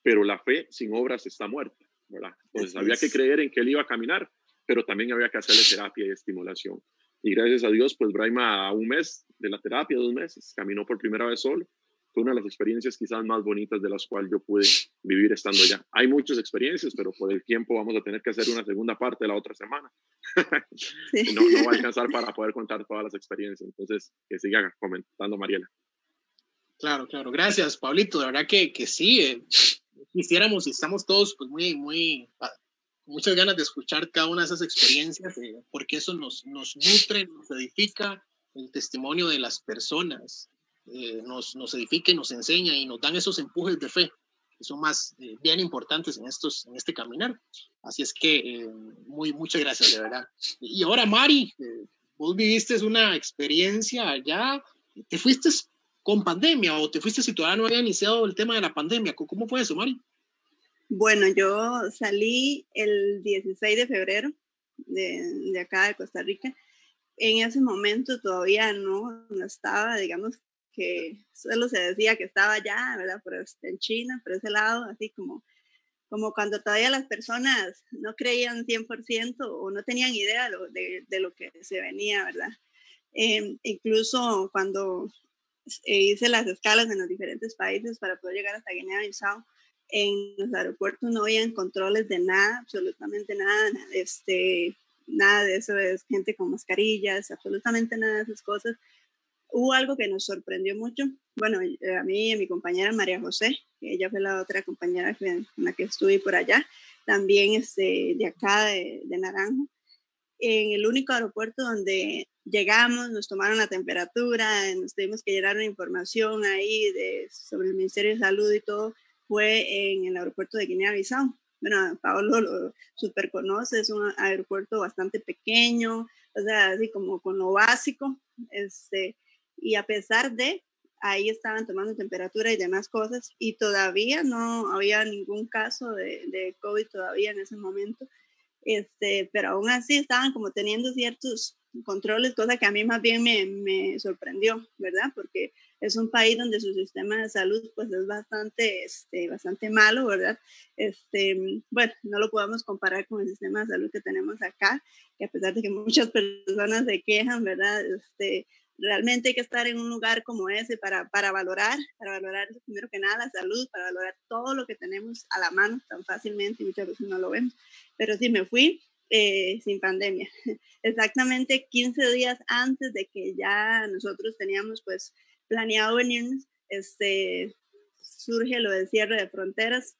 pero la fe sin obras está muerta, ¿verdad? Entonces había que creer en que él iba a caminar, pero también había que hacerle terapia y estimulación. Y gracias a Dios, pues Braima a un mes de la terapia, dos meses, caminó por primera vez solo fue una de las experiencias quizás más bonitas de las cuales yo pude vivir estando allá. Hay muchas experiencias, pero por el tiempo vamos a tener que hacer una segunda parte la otra semana. (laughs) no, no va a alcanzar para poder contar todas las experiencias. Entonces, que siga comentando Mariela. Claro, claro. Gracias, Pablito. De verdad que, que sí, eh, quisiéramos y estamos todos pues muy, muy, con muchas ganas de escuchar cada una de esas experiencias, eh, porque eso nos, nos nutre, nos edifica el testimonio de las personas. Eh, nos, nos edifique, nos enseña y nos dan esos empujes de fe que son más eh, bien importantes en, estos, en este caminar. Así es que eh, muy, muchas gracias, de verdad. Y ahora, Mari, vos viviste una experiencia allá, te fuiste con pandemia o te fuiste si todavía no había iniciado el tema de la pandemia. ¿Cómo fue eso, Mari? Bueno, yo salí el 16 de febrero de, de acá de Costa Rica. En ese momento todavía no, no estaba, digamos, que solo se decía que estaba allá, ¿verdad? Pero en China, por ese lado, así como, como cuando todavía las personas no creían 100% o no tenían idea de, de, lo que se venía, ¿verdad? Eh, incluso cuando hice las escalas en los diferentes países para poder llegar hasta Guinea-Bissau, en los aeropuertos no habían controles de nada, absolutamente nada, este, nada de eso, es gente con mascarillas, absolutamente nada de esas cosas hubo algo que nos sorprendió mucho. Bueno, eh, a mí y a mi compañera María José, ella fue la otra compañera con la que estuve por allá, también este, de acá de, de Naranjo, en el único aeropuerto donde llegamos, nos tomaron la temperatura, nos tuvimos que llenar una información ahí de, sobre el Ministerio de Salud y todo, fue en el aeropuerto de Guinea-Bissau. Bueno, Pablo lo super conoce, es un aeropuerto bastante pequeño, o sea, así como con lo básico, este, y a pesar de, ahí estaban tomando temperatura y demás cosas y todavía no había ningún caso de, de COVID todavía en ese momento. este, pero aún así estaban como teniendo ciertos controles, cosa que a mí más bien me, me sorprendió, ¿verdad? Porque es un país donde su sistema de salud pues es bastante, este, bastante malo, ¿verdad? Este, bueno, no lo podemos comparar con el sistema de salud que tenemos acá, que a pesar de que muchas personas se quejan, ¿verdad? Este, realmente hay que estar en un lugar como ese para, para valorar, para valorar primero que nada la salud, para valorar todo lo que tenemos a la mano tan fácilmente y muchas veces no lo vemos. Pero sí me fui eh, sin pandemia, (laughs) exactamente 15 días antes de que ya nosotros teníamos pues planeado venirnos, este, surge lo del cierre de fronteras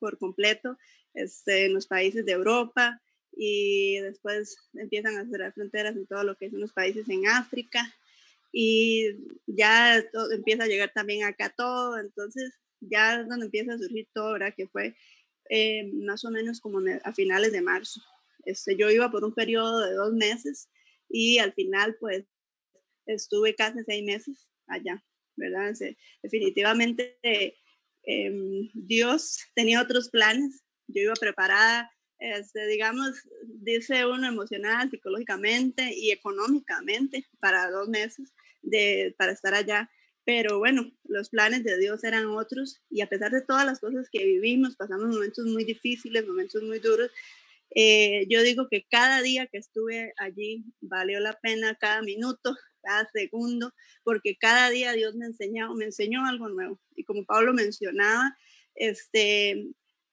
por completo este, en los países de Europa y después empiezan a cerrar fronteras en todo lo que son los países en África y ya todo, empieza a llegar también acá todo, entonces ya es donde empieza a surgir todo, ¿verdad? Que fue eh, más o menos como a finales de marzo. Este, yo iba por un periodo de dos meses y al final pues estuve casi seis meses allá, ¿verdad? definitivamente em, Dios tenía otros planes, yo iba preparada, este, digamos, dice uno emocional, psicológicamente y económicamente para dos meses de, para estar allá. Pero bueno, los planes de Dios eran otros y a pesar de todas las cosas que vivimos, pasamos momentos muy difíciles, momentos muy duros, eh, yo digo que cada día que estuve allí valió la pena, cada minuto, cada segundo, porque cada día Dios me enseñó, me enseñó algo nuevo. Y como Pablo mencionaba, este,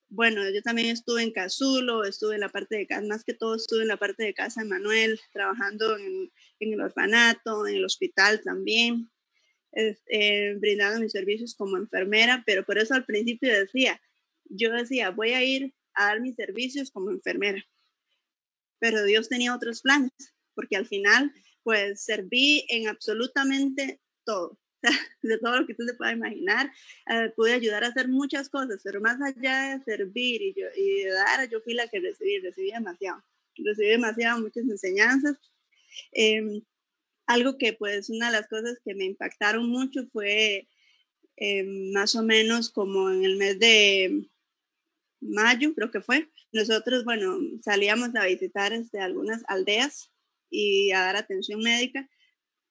bueno, yo también estuve en Cazulo, estuve en la parte de casa, más que todo estuve en la parte de casa de Manuel, trabajando en, en el orfanato, en el hospital también, eh, brindando mis servicios como enfermera, pero por eso al principio decía, yo decía, voy a ir a dar mis servicios como enfermera, pero Dios tenía otros planes, porque al final pues serví en absolutamente todo, (laughs) de todo lo que tú te puedas imaginar. Eh, pude ayudar a hacer muchas cosas, pero más allá de servir y, yo, y de dar, yo fui la que recibí, recibí demasiado, recibí demasiado, muchas enseñanzas. Em, algo que pues una de las cosas que me impactaron mucho fue em, más o menos como en el mes de mayo, creo que fue. Nosotros, bueno, salíamos a visitar este, algunas aldeas y a dar atención médica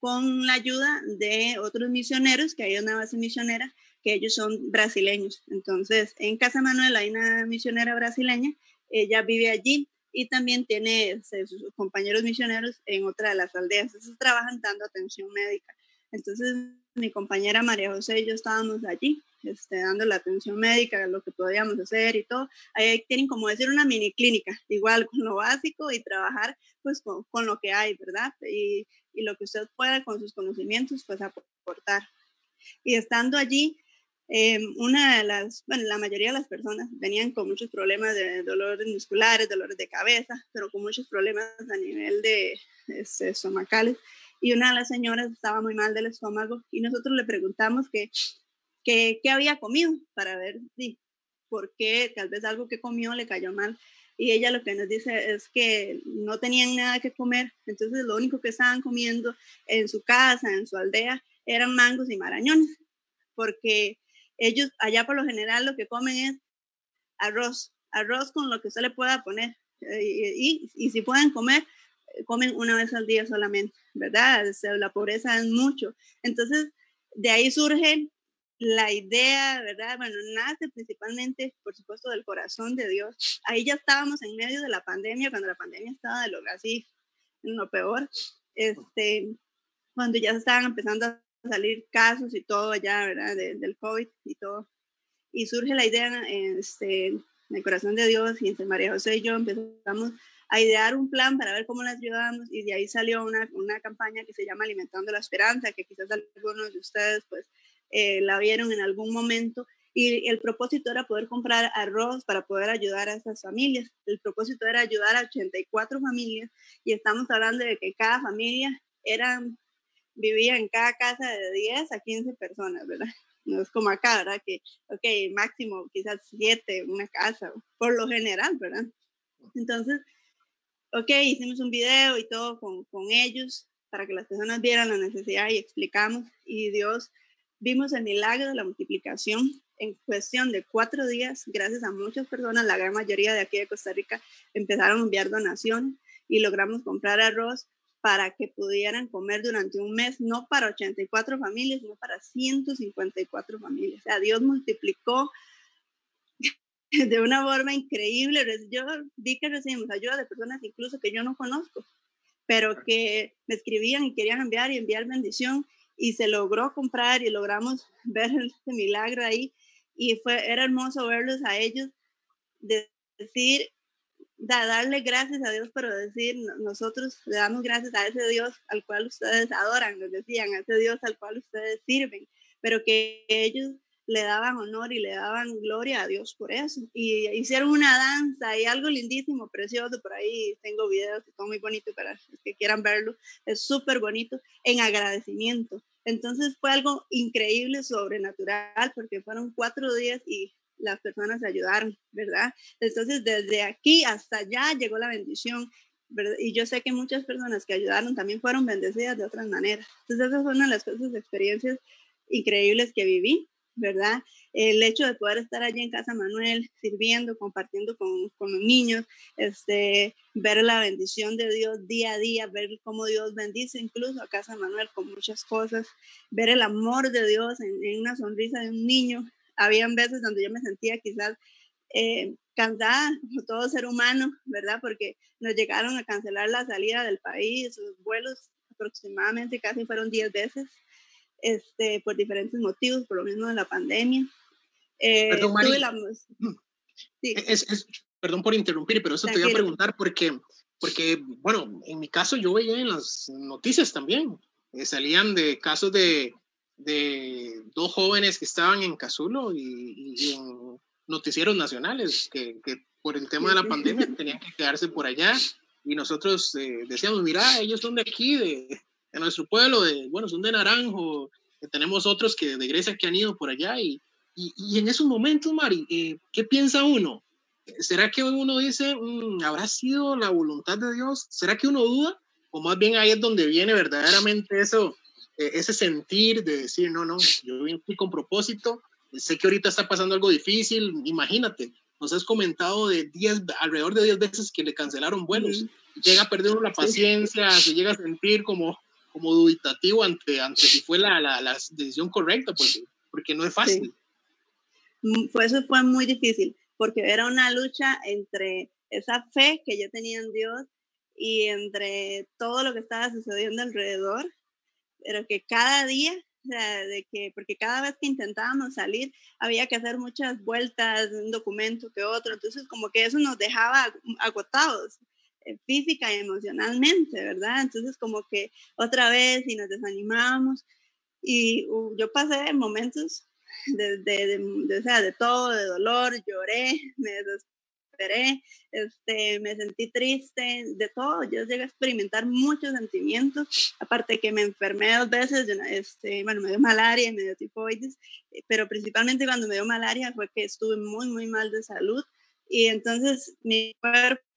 con la ayuda de otros misioneros, que hay una base misionera, que ellos son brasileños. Entonces, en Casa Manuel hay una misionera brasileña, ella vive allí y también tiene este, sus compañeros misioneros en otra de las aldeas. Esos trabajan dando atención médica. Entonces, mi compañera María José y yo estábamos allí, este, dando la atención médica, lo que podíamos hacer y todo. Ahí tienen como decir una mini clínica, igual con lo básico y trabajar pues con, con lo que hay, ¿verdad? Y, y, lo que usted pueda con sus conocimientos pues aportar. Y estando allí, eh, una de las, bueno, la mayoría de las personas venían con muchos problemas de dolores musculares, dolores de cabeza, pero con muchos problemas a nivel de este, estomacales y una de las señoras estaba muy mal del estómago y nosotros le preguntamos qué que, había comido para ver si, por qué tal vez algo que comió le cayó mal. Y ella lo que nos dice es que no tenían nada que comer, entonces lo único que estaban comiendo en su casa, en su aldea, eran mangos y marañones, porque ellos allá por lo general lo que comen es arroz, arroz con lo que usted le pueda poner. Eh, y, y si pueden comer, comen una vez al día solamente, ¿verdad? la pobreza es mucho. Entonces, de ahí surge la idea, ¿verdad? Bueno, nace principalmente, por supuesto, del corazón de Dios. Ahí ya estábamos en medio de la pandemia, cuando la pandemia estaba de lo así, en lo peor, este, cuando ya estaban empezando a salir casos y todo allá, ¿verdad? del COVID y todo. Y surge la idea este, en el corazón de Dios y entre María José y yo empezamos a idear un plan para ver cómo las ayudamos y de ahí salió una, una campaña que se llama Alimentando la Esperanza, que quizás algunos de ustedes pues eh, la vieron en algún momento y el propósito era poder comprar arroz para poder ayudar a esas familias. El propósito era ayudar a 84 familias y estamos hablando de que cada familia era, vivía en cada casa de 10 a 15 personas, ¿verdad? No es como acá, ¿verdad? Que, ok, máximo quizás 7, una casa, por lo general, ¿verdad? Entonces, ok, hicimos un video y todo con, con ellos para que las personas vieran la necesidad y explicamos y Dios, vimos el milagro de la multiplicación en cuestión de cuatro días, gracias a muchas personas, la gran mayoría de aquí de Costa Rica, empezaron a enviar donaciones y logramos comprar arroz para que pudieran comer durante un mes, no para 84 familias, sino para 154 familias. O sea, Dios multiplicó (laughs) de una forma increíble. Yo vi que recibimos ayuda de personas incluso que yo no conozco, pero que me escribían y querían enviar y enviar bendición y se logró comprar y logramos (laughs) ver este (laughs) milagro ahí y fue, era hermoso verlos a ellos, decir, darle gracias a Dios, pero decir, nosotros le damos gracias a ese Dios al cual ustedes adoran, les decían, a ese Dios al cual ustedes sirven, pero que ellos le daban honor y le daban gloria a Dios por eso. Y hicieron una danza y algo lindísimo, precioso, por ahí tengo videos que son muy bonitos para los que quieran verlo, es súper bonito, en agradecimiento. Entonces fue algo increíble, sobrenatural, porque fueron cuatro días y las personas ayudaron, ¿verdad? Entonces desde aquí hasta allá llegó la bendición. Y yo sé que muchas personas que ayudaron también fueron bendecidas de otras maneras. Entonces esas son una de las cosas, experiencias increíbles que viví ¿verdad? El hecho de poder estar allí en Casa Manuel, sirviendo, compartiendo con, con, los niños, este, ver la bendición de Dios día a día, ver cómo Dios bendice incluso a Casa Manuel con muchas cosas, ver el amor de Dios en, una sonrisa de un niño. Habían veces donde yo me sentía quizás eh, cansada, como todo ser humano, ¿verdad? Porque nos llegaron a cancelar la salida del país, sus vuelos aproximadamente casi fueron 10 veces este, por diferentes motivos, por lo mismo de la pandemia. Eh, perdón, perdón por interrumpir, pero eso te voy a preguntar porque, porque, bueno, en mi caso yo veía en las noticias también, eh, salían de casos de, de dos jóvenes que estaban en Cazulo y, en noticieros nacionales que, que, por el tema de la pandemia tenían que quedarse por allá y nosotros eh, decíamos, mira, ellos son de aquí, de, en nuestro pueblo, de, bueno, son de Naranjo, tenemos otros que de Grecia que han ido por allá y, y, en esos momentos, Mari, eh, ¿qué piensa uno? ¿Será que uno dice, mm, ¿habrá sido la voluntad de Dios? ¿Será que uno duda? O más bien ahí es donde viene verdaderamente eso, eh, ese sentir de decir, no, no, yo vine aquí con propósito, sé que ahorita está pasando algo difícil, imagínate, nos has comentado de 10, alrededor de 10 veces que le cancelaron vuelos, llega a perder uno la paciencia, se llega a sentir como, como dubitativo ante, ante si fue la, la, la decisión correcta, porque, porque no es fácil. Sí. Pues eso fue muy difícil, porque era una lucha entre esa fe que yo tenía en Dios y entre todo lo que estaba sucediendo alrededor, pero que cada día, o sea, de que, porque cada vez que intentábamos salir había que hacer muchas vueltas, un documento que otro, entonces como que eso nos dejaba agotados. Eh, física y emocionalmente, ¿verdad? Entonces como que otra vez y nos desanimamos y uh, yo pasé momentos de, de, de, sea, de todo, de dolor, lloré, (laughs) me desesperé, este, me sentí triste, de todo. Yo llegué a experimentar muchos sentimientos, aparte que me enfermé dos veces, este, bueno, me dio malaria me dio tifoides, eh, pero principalmente cuando me dio malaria fue que estuve muy, muy mal de salud y entonces mi cuerpo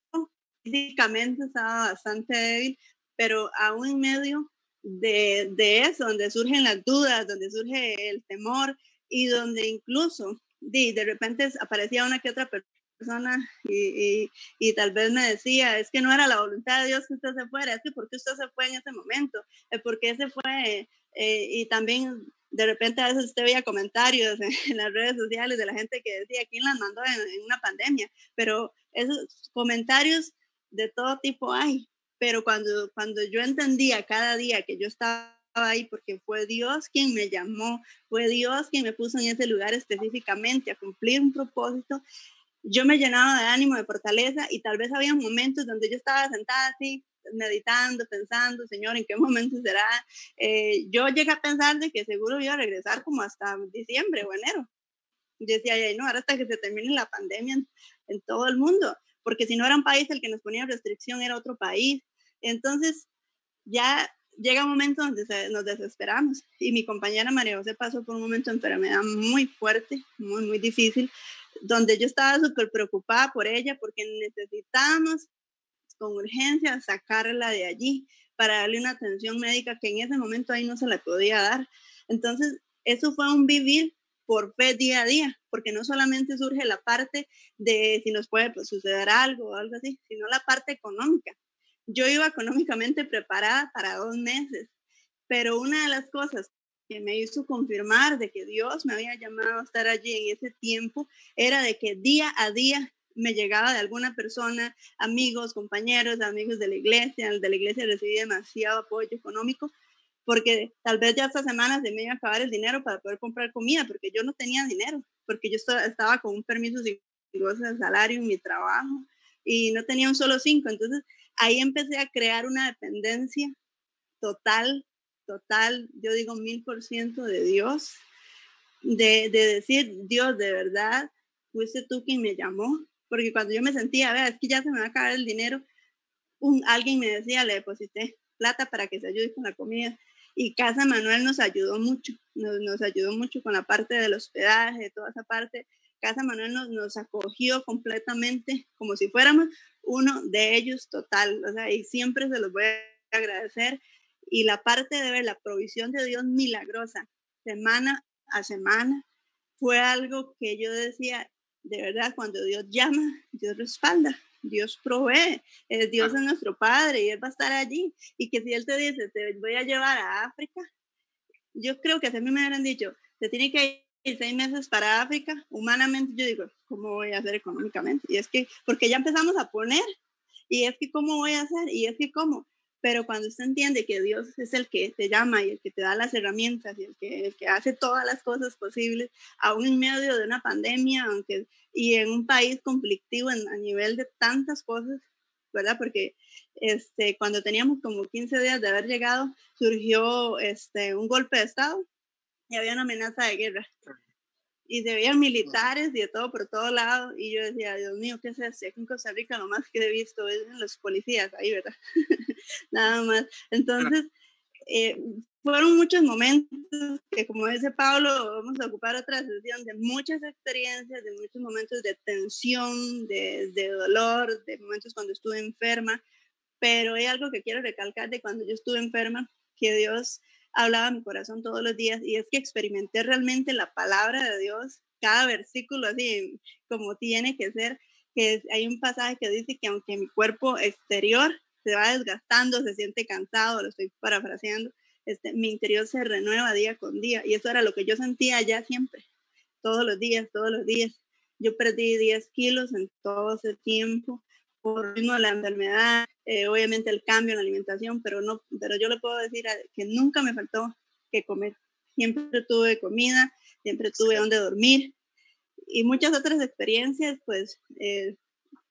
físicamente estaba bastante débil, pero aún en medio de, de, eso, donde surgen las dudas, donde surge el temor y donde incluso de, de repente aparecía una que otra persona y, y, y, tal vez me decía, es que no era la voluntad de Dios que usted se fuera, es que porque usted se fue en ese momento, es porque se fue eh, y también de repente a veces usted veía comentarios (laughs) en, las redes sociales de la gente que decía, ¿quién las mandó en, en una pandemia? Pero esos comentarios de todo tipo hay, pero cuando, cuando yo entendía cada día que yo estaba ahí porque fue Dios quien me llamó, fue Dios quien me puso en ese lugar específicamente a cumplir un propósito, yo me llenaba de ánimo, de fortaleza y tal vez había momentos donde yo estaba sentada así, meditando, pensando, Señor, ¿en qué (laughs) momento será? Eh, yo llegué a pensar de que seguro iba a regresar como hasta diciembre o enero. Yo decía, ay, no, ahora hasta que se termine la pandemia en, en todo el mundo porque si no era un país el que nos ponía restricción, era otro país. Entonces, ya llega un momento donde nos desesperamos y mi compañera María José pasó por un momento de enfermedad muy fuerte, muy, muy difícil, donde yo estaba súper preocupada por ella porque necesitábamos con urgencia sacarla de allí para darle una atención médica que en ese momento ahí no se la podía dar. Entonces, eso fue un vivir por fe día a día, porque no solamente surge la parte de si nos puede pues, suceder algo o algo así, sino la parte económica. Yo iba económicamente preparada para dos meses, pero una de las cosas que me hizo confirmar de que Dios me había llamado a estar allí en ese tiempo era de que día a día me llegaba de alguna persona, amigos, compañeros, amigos de la iglesia, de la iglesia recibí demasiado apoyo económico, porque tal vez ya esta semana se me iba a acabar el dinero para poder comprar comida, porque yo no tenía dinero, porque yo estaba con un permiso sin goce de salario en mi trabajo y no tenía un solo cinco. Entonces ahí empecé a crear una dependencia total, total, yo digo mil por ciento de Dios, de, de decir, Dios, de verdad, fuiste tú quien me llamó, porque cuando yo me sentía, vea, es que ya se me va a acabar el dinero, un, alguien me decía, le deposité plata para que se ayude con la comida. Y Casa Manuel nos ayudó mucho, nos, nos ayudó mucho con la parte del hospedaje, toda esa parte. Casa Manuel nos, nos acogió completamente como si fuéramos uno de ellos total, o sea, y siempre se los voy a agradecer. Y la parte de ver la provisión de Dios milagrosa, semana a semana, fue algo que yo decía, de verdad, cuando Dios llama, Dios respalda, Dios provee, eh, Dios es nuestro Padre y Él va a estar allí. Y que si Él te dice, te voy a llevar a África, yo creo que a mí me hubieran dicho, te tiene que ir seis meses para África, humanamente yo digo, ¿cómo voy a hacer económicamente? Y es que, porque ya empezamos a poner, y es que, ¿cómo voy a hacer? Y es que, ¿cómo? Pero cuando usted entiende que Dios es el que te llama y el que te da las herramientas y el que, que hace todas las cosas posibles, aún en medio de una pandemia, aunque y en un país conflictivo a nivel de tantas cosas, ¿verdad? Porque este, cuando teníamos como 15 días de haber llegado, surgió este, un golpe de Estado y había una amenaza de guerra y se veían militares y de todo por todo lado. Y yo decía, Dios mío, ¿qué es esto? Aquí en Costa Rica lo más que he visto es los policías ahí, ¿verdad? (laughs) Nada más. Entonces, eh, fueron muchos momentos que, como dice Pablo, vamos a ocupar otra sesión de muchas experiencias, de muchos momentos de tensión, de, de dolor, de momentos cuando estuve enferma. Pero hay algo que quiero recalcar de cuando yo estuve enferma, que Dios hablaba mi corazón todos los días y es que experimenté realmente la palabra de Dios, cada versículo así como tiene que ser, que hay un pasaje que dice que aunque mi cuerpo exterior se va desgastando, se siente cansado, lo estoy parafraseando, este, mi interior se renueva día con día y eso era lo que yo sentía ya siempre, todos los días, todos los días. Yo perdí 10 kilos en todo ese tiempo por ritmo de la enfermedad, eh, obviamente el cambio en la alimentación, pero, no, pero yo le puedo decir que nunca me faltó que comer. Siempre tuve comida, siempre tuve donde dormir y muchas otras experiencias pues eh,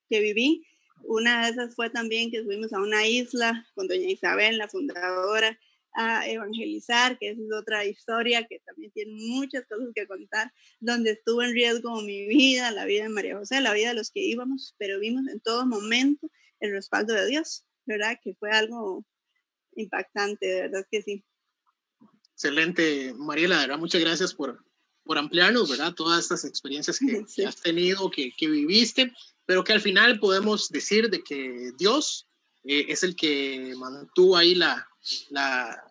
que viví. Una de esas fue también que fuimos a una isla con doña Isabel, la fundadora, a evangelizar, que es otra historia que también tiene muchas cosas que contar, donde estuvo en riesgo mi vida, la vida de María José, la vida de los que íbamos, pero vimos en todo momento el respaldo de Dios, ¿verdad? Que fue algo impactante, de verdad que sí. Excelente, Mariela, de verdad, muchas gracias por, por ampliarnos, ¿verdad? Todas estas experiencias (laughs) que, has tenido, que, que, viviste, pero que al final podemos decir de que Dios eh, es el que mantuvo ahí la, la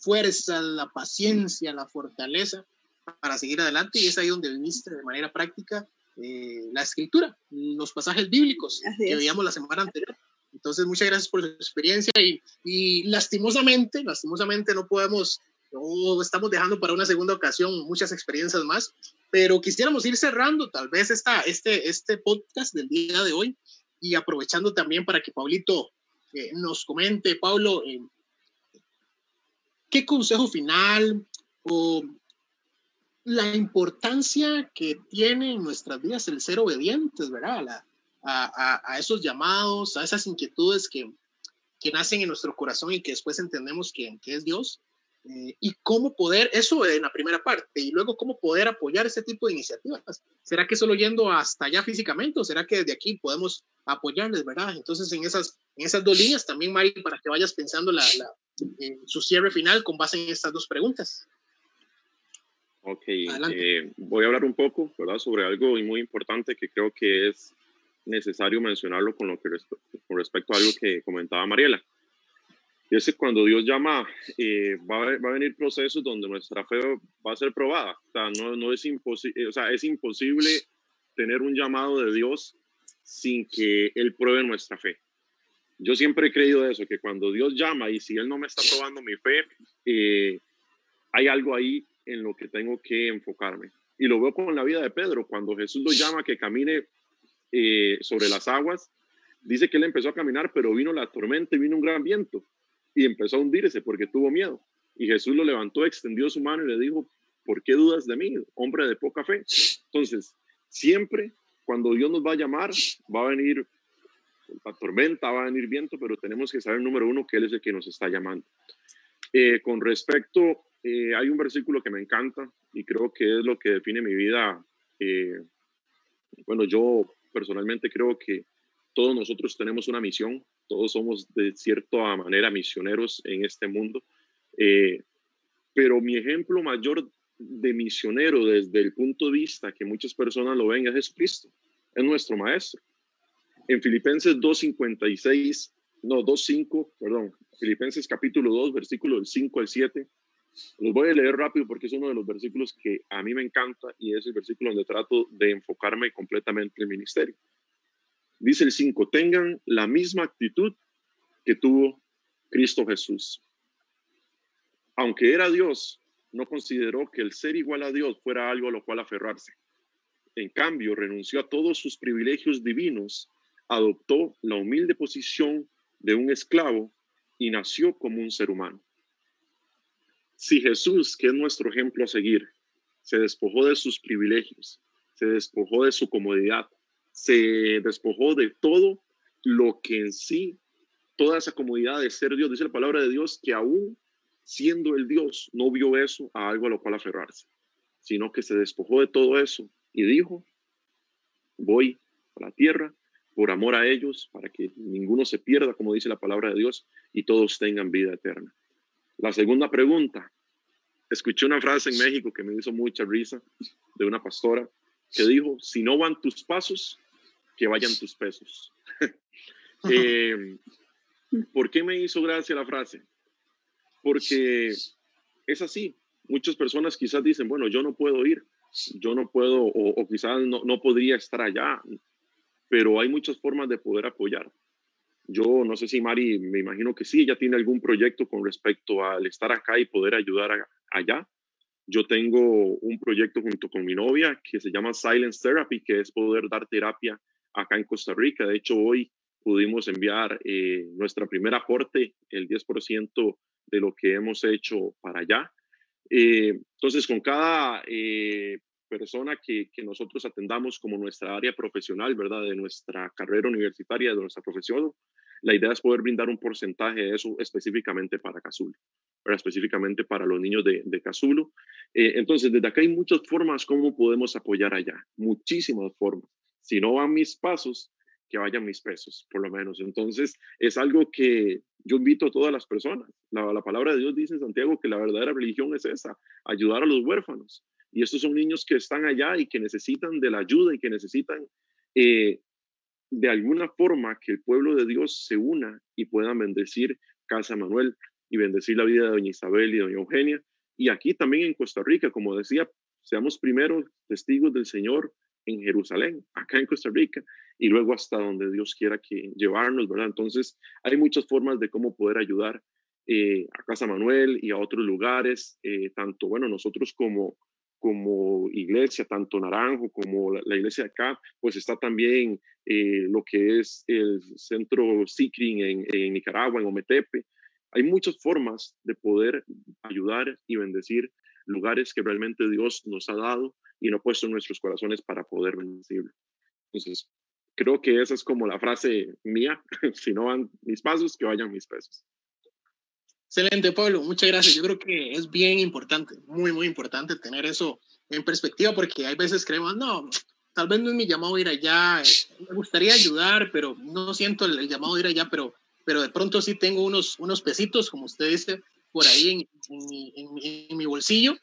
fuerza, la paciencia, la fortaleza para seguir adelante y es ahí donde viviste de manera práctica eh, la escritura, los pasajes bíblicos que veíamos la semana anterior. Entonces, muchas gracias por su experiencia y, y lastimosamente, lastimosamente no podemos, no estamos dejando para una segunda ocasión muchas experiencias más, pero quisiéramos ir cerrando tal vez esta, este, este podcast del día de hoy y aprovechando también para que Paulito eh, nos comente, Pablo, eh, ¿qué consejo final o la importancia que tiene en nuestras vidas el ser obedientes, ¿verdad? A, esos llamados, a esas inquietudes que, que, nacen en nuestro corazón y que después entendemos que, que es Dios. Eh, y cómo poder, eso en la primera parte, y luego cómo poder apoyar ese tipo de iniciativas. ¿Será que solo yendo hasta allá físicamente o será que desde aquí podemos apoyarles, verdad? Entonces, en esas, en esas dos líneas también, Mari, para que vayas pensando la, su cierre final con base en estas dos preguntas. Ok, eh, voy a hablar un poco, ¿verdad? Sobre algo muy importante que creo que es necesario mencionarlo con, lo que con respecto a algo que comentaba Mariela. Y es que cuando Dios llama, eh, va, a, va, a, venir procesos donde nuestra fe va a ser probada. O sea, no, no es, imposible, o sea, es imposible tener un llamado de Dios sin que Él pruebe nuestra fe. Yo siempre he creído eso, que cuando Dios llama y si Él no me está probando mi fe, eh, hay algo ahí en lo que tengo que enfocarme. Y lo veo con la vida de Pedro, cuando Jesús lo llama que camine eh, sobre las aguas, dice que él empezó a caminar, pero vino la tormenta y vino un gran viento y empezó a hundirse porque tuvo miedo. Y Jesús lo levantó, extendió su mano y le dijo, ¿por qué dudas de mí, hombre de poca fe? Entonces, siempre cuando Dios nos va a llamar, va a venir la tormenta, va a venir viento, pero tenemos que saber, número uno, que Él es el que nos está llamando. Eh, con respecto, eh, hay un versículo que me encanta y creo que es lo que define mi vida. Eh, bueno, yo personalmente creo que todos nosotros tenemos una misión, todos somos de cierta manera misioneros en este mundo, eh, pero mi ejemplo mayor de misionero desde el punto de vista que muchas personas lo ven es Jesucristo, es nuestro maestro. En Filipenses 2.56, no, 2.5, perdón, Filipenses capítulo 2, versículo del 5 al 7, los voy a leer rápido porque es uno de los versículos que a mí me encanta y es el versículo donde trato de enfocarme completamente en el ministerio. Dice el 5, tengan la misma actitud que tuvo Cristo Jesús. Aunque era Dios, no consideró que el ser igual a Dios fuera algo a lo cual aferrarse. En cambio, renunció a todos sus privilegios divinos, adoptó la humilde posición de un esclavo y nació como un ser humano. Si Jesús, que es nuestro ejemplo a seguir, se despojó de sus privilegios, se despojó de su comodidad, se despojó de todo lo que en sí, toda esa comodidad de ser Dios, dice la palabra de Dios, que aún siendo el Dios, no vio eso a algo a lo cual aferrarse, sino que se despojó de todo eso y dijo, voy a la tierra por amor a ellos, para que ninguno se pierda, como dice la palabra de Dios, y todos tengan vida eterna. La segunda pregunta, escuché una frase en México que me hizo mucha risa de una pastora que dijo, si no van tus pasos, que vayan tus pesos. (laughs) Eh, ¿Por qué me hizo gracia la frase? Porque es así. Muchas personas quizás dicen, bueno, yo no puedo ir, yo no puedo, o, quizás no, no podría estar allá, pero hay muchas formas de poder apoyar. Yo no sé si Mari, me imagino que sí, ella tiene algún proyecto con respecto al estar acá y poder ayudar allá. Yo tengo un proyecto junto con mi novia que se llama Silence Therapy, que es poder dar terapia acá en Costa Rica. De hecho, hoy pudimos enviar eh, nuestra primera aporte, el 10% de lo que hemos hecho para allá. Eh, entonces, con cada eh, persona que, que, nosotros atendamos como nuestra área profesional, ¿verdad? De nuestra carrera universitaria, de nuestra profesión, la idea es poder brindar un porcentaje de eso específicamente para Casulo, ¿verdad? específicamente para los niños de, de Casulo. entonces, desde acá hay muchas formas como podemos apoyar allá, muchísimas formas si no van mis pasos, que vayan mis pesos, por lo menos. Entonces, es algo que yo invito a todas las personas. La, palabra de Dios dice en Santiago que la verdadera religión es esa, ayudar a los huérfanos. Y estos son niños que están allá y que necesitan de la ayuda y que necesitan eh, de alguna forma que el pueblo de Dios se una y puedan bendecir Casa Manuel y bendecir la vida de doña Isabel y doña Eugenia. Y aquí también en Costa Rica, como decía, seamos primeros testigos del Señor en Jerusalén, acá en Costa Rica, y luego hasta donde Dios quiera que llevarnos, ¿verdad? Entonces, hay muchas formas de cómo poder ayudar eh, a Casa Manuel y a otros lugares, eh, tanto, bueno, nosotros como, como iglesia, tanto Naranjo como la, iglesia de acá, pues está también eh, lo que es el centro SICRIN en, en Nicaragua, en Ometepe. Hay muchas formas de poder ayudar y bendecir lugares que realmente Dios nos ha dado y no puesto en nuestros corazones para poder bendecirlo. Entonces, creo que esa es como la frase mía, (laughs) si no van mis pasos, que vayan mis pesos. Excelente, Pablo, muchas gracias. Yo creo que es bien importante, muy, muy importante tener eso en perspectiva, porque hay veces creemos, no, tal vez no es mi llamado ir allá, me gustaría ayudar, pero no siento el, llamado ir allá, pero, pero de pronto sí tengo unos, unos pesitos, como usted dice, por ahí en, en mi bolsillo,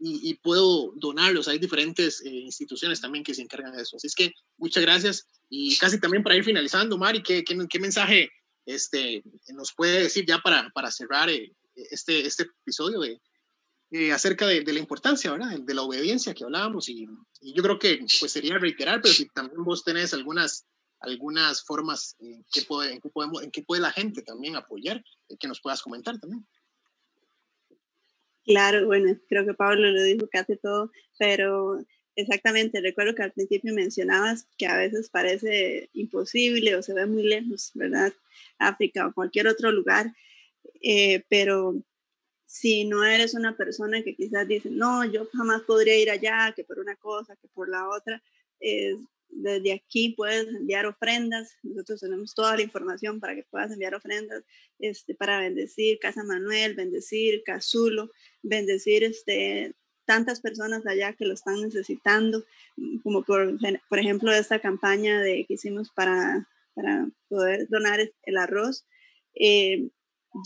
y, puedo donarlos. Hay diferentes eh, instituciones también que se encargan de eso. Así es que muchas gracias. Y casi también para ir finalizando, Mari, ¿qué, qué, mensaje este, nos puede decir ya para, para cerrar eh, este, este episodio de, eh, acerca de, de, la importancia, ¿verdad? De la obediencia que hablábamos y, y, yo creo que pues sería reiterar, pero si también vos tenés algunas, algunas formas en que, puede, en que, podemos, en que puede la gente también apoyar, que nos puedas comentar también. Claro, bueno, creo que Pablo lo dijo casi todo, pero exactamente, recuerdo que al principio mencionabas que a veces parece imposible o se ve muy lejos, ¿verdad? África o cualquier otro lugar, eh, pero si no eres una persona que quizás dice, no, yo jamás podría ir allá, que por una cosa, que por la otra, desde aquí puedes enviar ofrendas. Nosotros tenemos toda la información para que puedas enviar ofrendas este, para bendecir Casa Manuel, bendecir Cazulo, bendecir este, tantas personas allá que lo están necesitando, como por, por ejemplo esta campaña de, que hicimos para, para poder donar el arroz. Eh,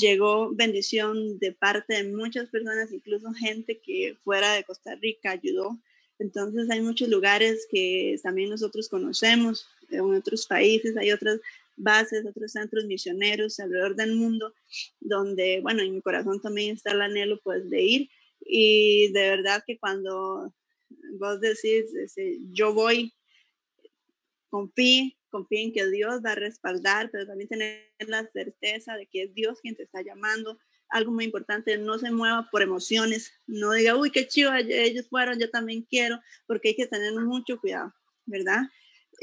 llegó bendición de parte de muchas personas, incluso gente que fuera de Costa Rica ayudó. Entonces hay muchos lugares que también nosotros conocemos, en otros países hay otras bases, otros centros misioneros alrededor del mundo, donde, bueno, en mi corazón también está el anhelo pues de ir y de verdad que cuando vos decís, yo voy, confíe, confía en que Dios va a respaldar, pero también tener la certeza de que es Dios quien te está llamando. Algo muy importante, no se mueva por emociones, no diga, uy, qué chido, ellos fueron, yo también quiero, porque hay que tener mucho cuidado, ¿verdad?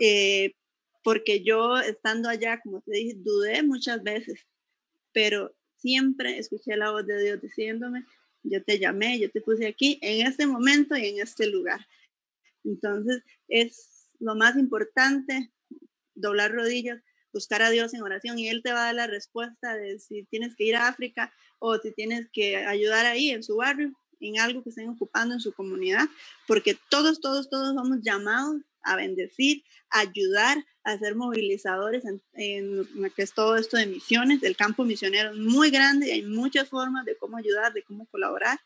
Eh, porque yo estando allá, como te dije, dudé muchas veces, pero siempre escuché la voz de Dios diciéndome, yo te llamé, yo te puse aquí, en este momento y en este lugar. Entonces, es lo más importante doblar rodillas, buscar a Dios en oración y Él te va a dar la respuesta de si tienes que ir a África o si tienes que ayudar ahí en su barrio, en algo que estén ocupando en su comunidad, porque todos, todos, todos somos llamados a bendecir, a ayudar, a ser movilizadores en, lo que es todo esto de misiones. El campo misionero es muy grande y hay muchas formas de cómo ayudar, de cómo colaborar.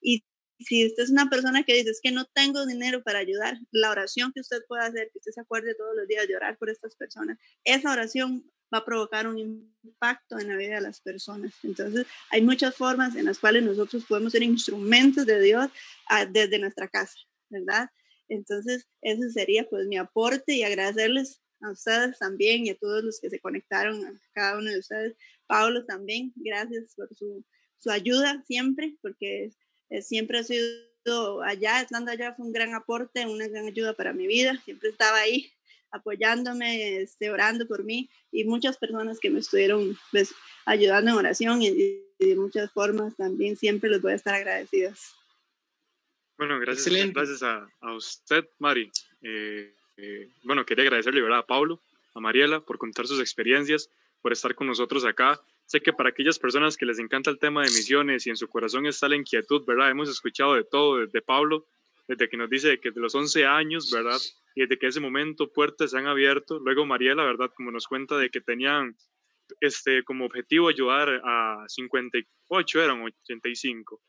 Y si usted es una persona que dice, es que no tengo dinero para ayudar, la oración que usted pueda hacer, que usted se acuerde todos los días de orar por estas personas, esa oración va a provocar un impacto en la vida de las personas. Entonces, hay muchas formas en las cuales nosotros podemos ser instrumentos de Dios a, ah, desde nuestra casa, ¿verdad? Entonces, ese sería pues mi aporte y agradecerles a ustedes también y a todos los que se conectaron, a cada uno de ustedes. Pablo también, gracias por su, su ayuda siempre, porque eh, siempre ha sido allá, estando allá fue un gran aporte, una gran ayuda para mi vida, siempre estaba ahí apoyándome, este, orando por mí y muchas personas que me estuvieron pues, ayudando en oración y, de muchas formas también siempre les voy a estar agradecidas. Bueno, gracias, gracias a, a, usted, Mari. Eh, eh, bueno, quería agradecerle ¿verdad? a Pablo, a Mariela por contar sus experiencias, por estar con nosotros acá Sé que para aquellas personas que les encanta el tema de misiones y en su corazón está la inquietud, ¿verdad? Hemos escuchado de todo, desde Pablo, desde que nos dice que de los 11 años, ¿verdad? Y desde que ese momento puertas se han abierto. Luego Mariela, ¿verdad? Como nos cuenta de que tenían este, como objetivo ayudar a 58, eran 85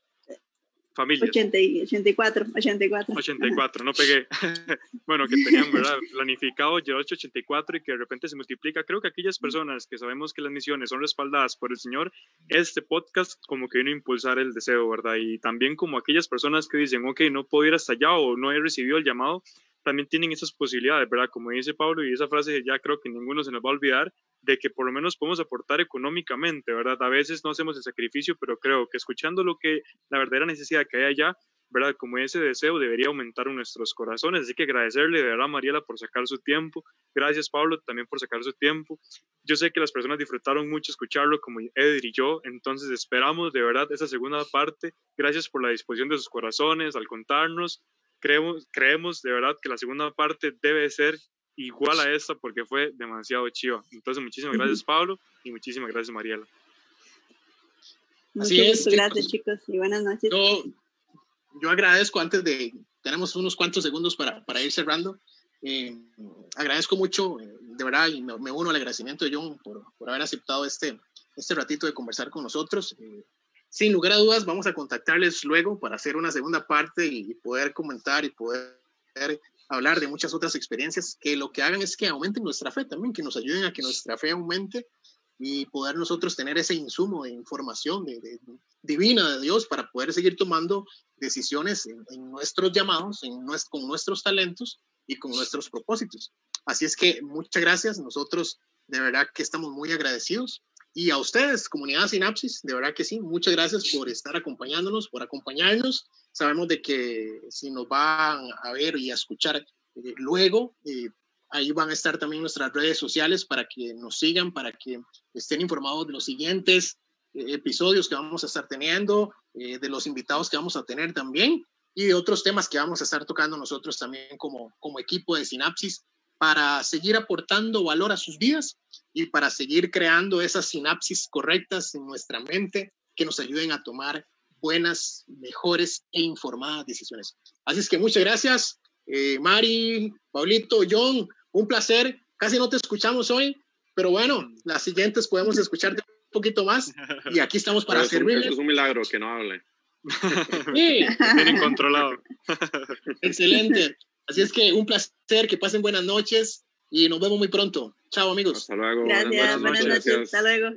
familias. 84, 84. 84, no pegué. (laughs) bueno, que tenían, (laughs) ¿verdad? Planificado llevar 84 y que de repente se multiplica. Creo que aquellas personas que sabemos que las misiones son respaldadas por el Señor, este podcast como que vino a impulsar el deseo, ¿verdad? Y también como aquellas personas que dicen, ok, no puedo ir hasta allá o no he recibido el llamado, también tienen esas posibilidades, ¿verdad? Como dice Pablo, y esa frase ya creo que ninguno se nos va a olvidar, de que por lo menos podemos aportar económicamente, ¿verdad? A veces no hacemos el sacrificio, pero creo que escuchando lo que la verdadera necesidad que hay allá, ¿verdad? Como ese deseo debería aumentar en nuestros corazones. Así que agradecerle de verdad a Mariela por sacar su tiempo. Gracias, Pablo, también por sacar su tiempo. Yo sé que las personas disfrutaron mucho escucharlo, como Eder y yo. Entonces esperamos de verdad esa segunda parte. Gracias por la disposición de sus corazones al contarnos. Creemos, creemos de verdad que la segunda parte debe ser igual a esta porque fue demasiado chiva. Entonces, muchísimas gracias, Pablo, y muchísimas gracias, Mariela. Así es. Gracias, chicos, y buenas noches. Yo, yo, agradezco antes de, tenemos unos cuantos segundos para, para ir cerrando. Eh, agradezco mucho, eh, de verdad, y me, uno al agradecimiento de John por, por, haber aceptado este, este ratito de conversar con nosotros. Eh, sin lugar a dudas, vamos a contactarles luego para hacer una segunda parte y poder comentar y poder hablar de muchas otras experiencias que lo que hagan es que aumenten nuestra fe también, que nos ayuden a que nuestra fe aumente y poder nosotros tener ese insumo de información de, divina de Dios para poder seguir tomando decisiones en, nuestros llamados, en, con nuestros talentos y con nuestros propósitos. Así es que muchas gracias. Nosotros de verdad que estamos muy agradecidos. Y a ustedes, comunidad Sinapsis, de verdad que sí, muchas gracias por estar acompañándonos, por acompañarnos. Sabemos de que si nos van a ver y a escuchar eh, luego, eh, ahí van a estar también nuestras redes sociales para que nos sigan, para que estén informados de los siguientes eh, episodios que vamos a estar teniendo, de los invitados que vamos a tener también y de otros temas que vamos a estar tocando nosotros también como, como equipo de Sinapsis para seguir aportando valor a sus vidas y para seguir creando esas sinapsis correctas en nuestra mente que nos ayuden a tomar buenas, mejores e informadas decisiones. Así es que muchas gracias, eh, Mari, Paulito, John, un placer. Casi no te escuchamos hoy, pero bueno, las siguientes podemos escucharte un poquito más y aquí estamos para servirles. Es un milagro que no hable. Sí. Tienen controlado. Excelente. Así es que un placer, que pasen buenas noches y nos vemos muy pronto. Chao amigos. Hasta luego. Gracias, buenas noches. Hasta luego.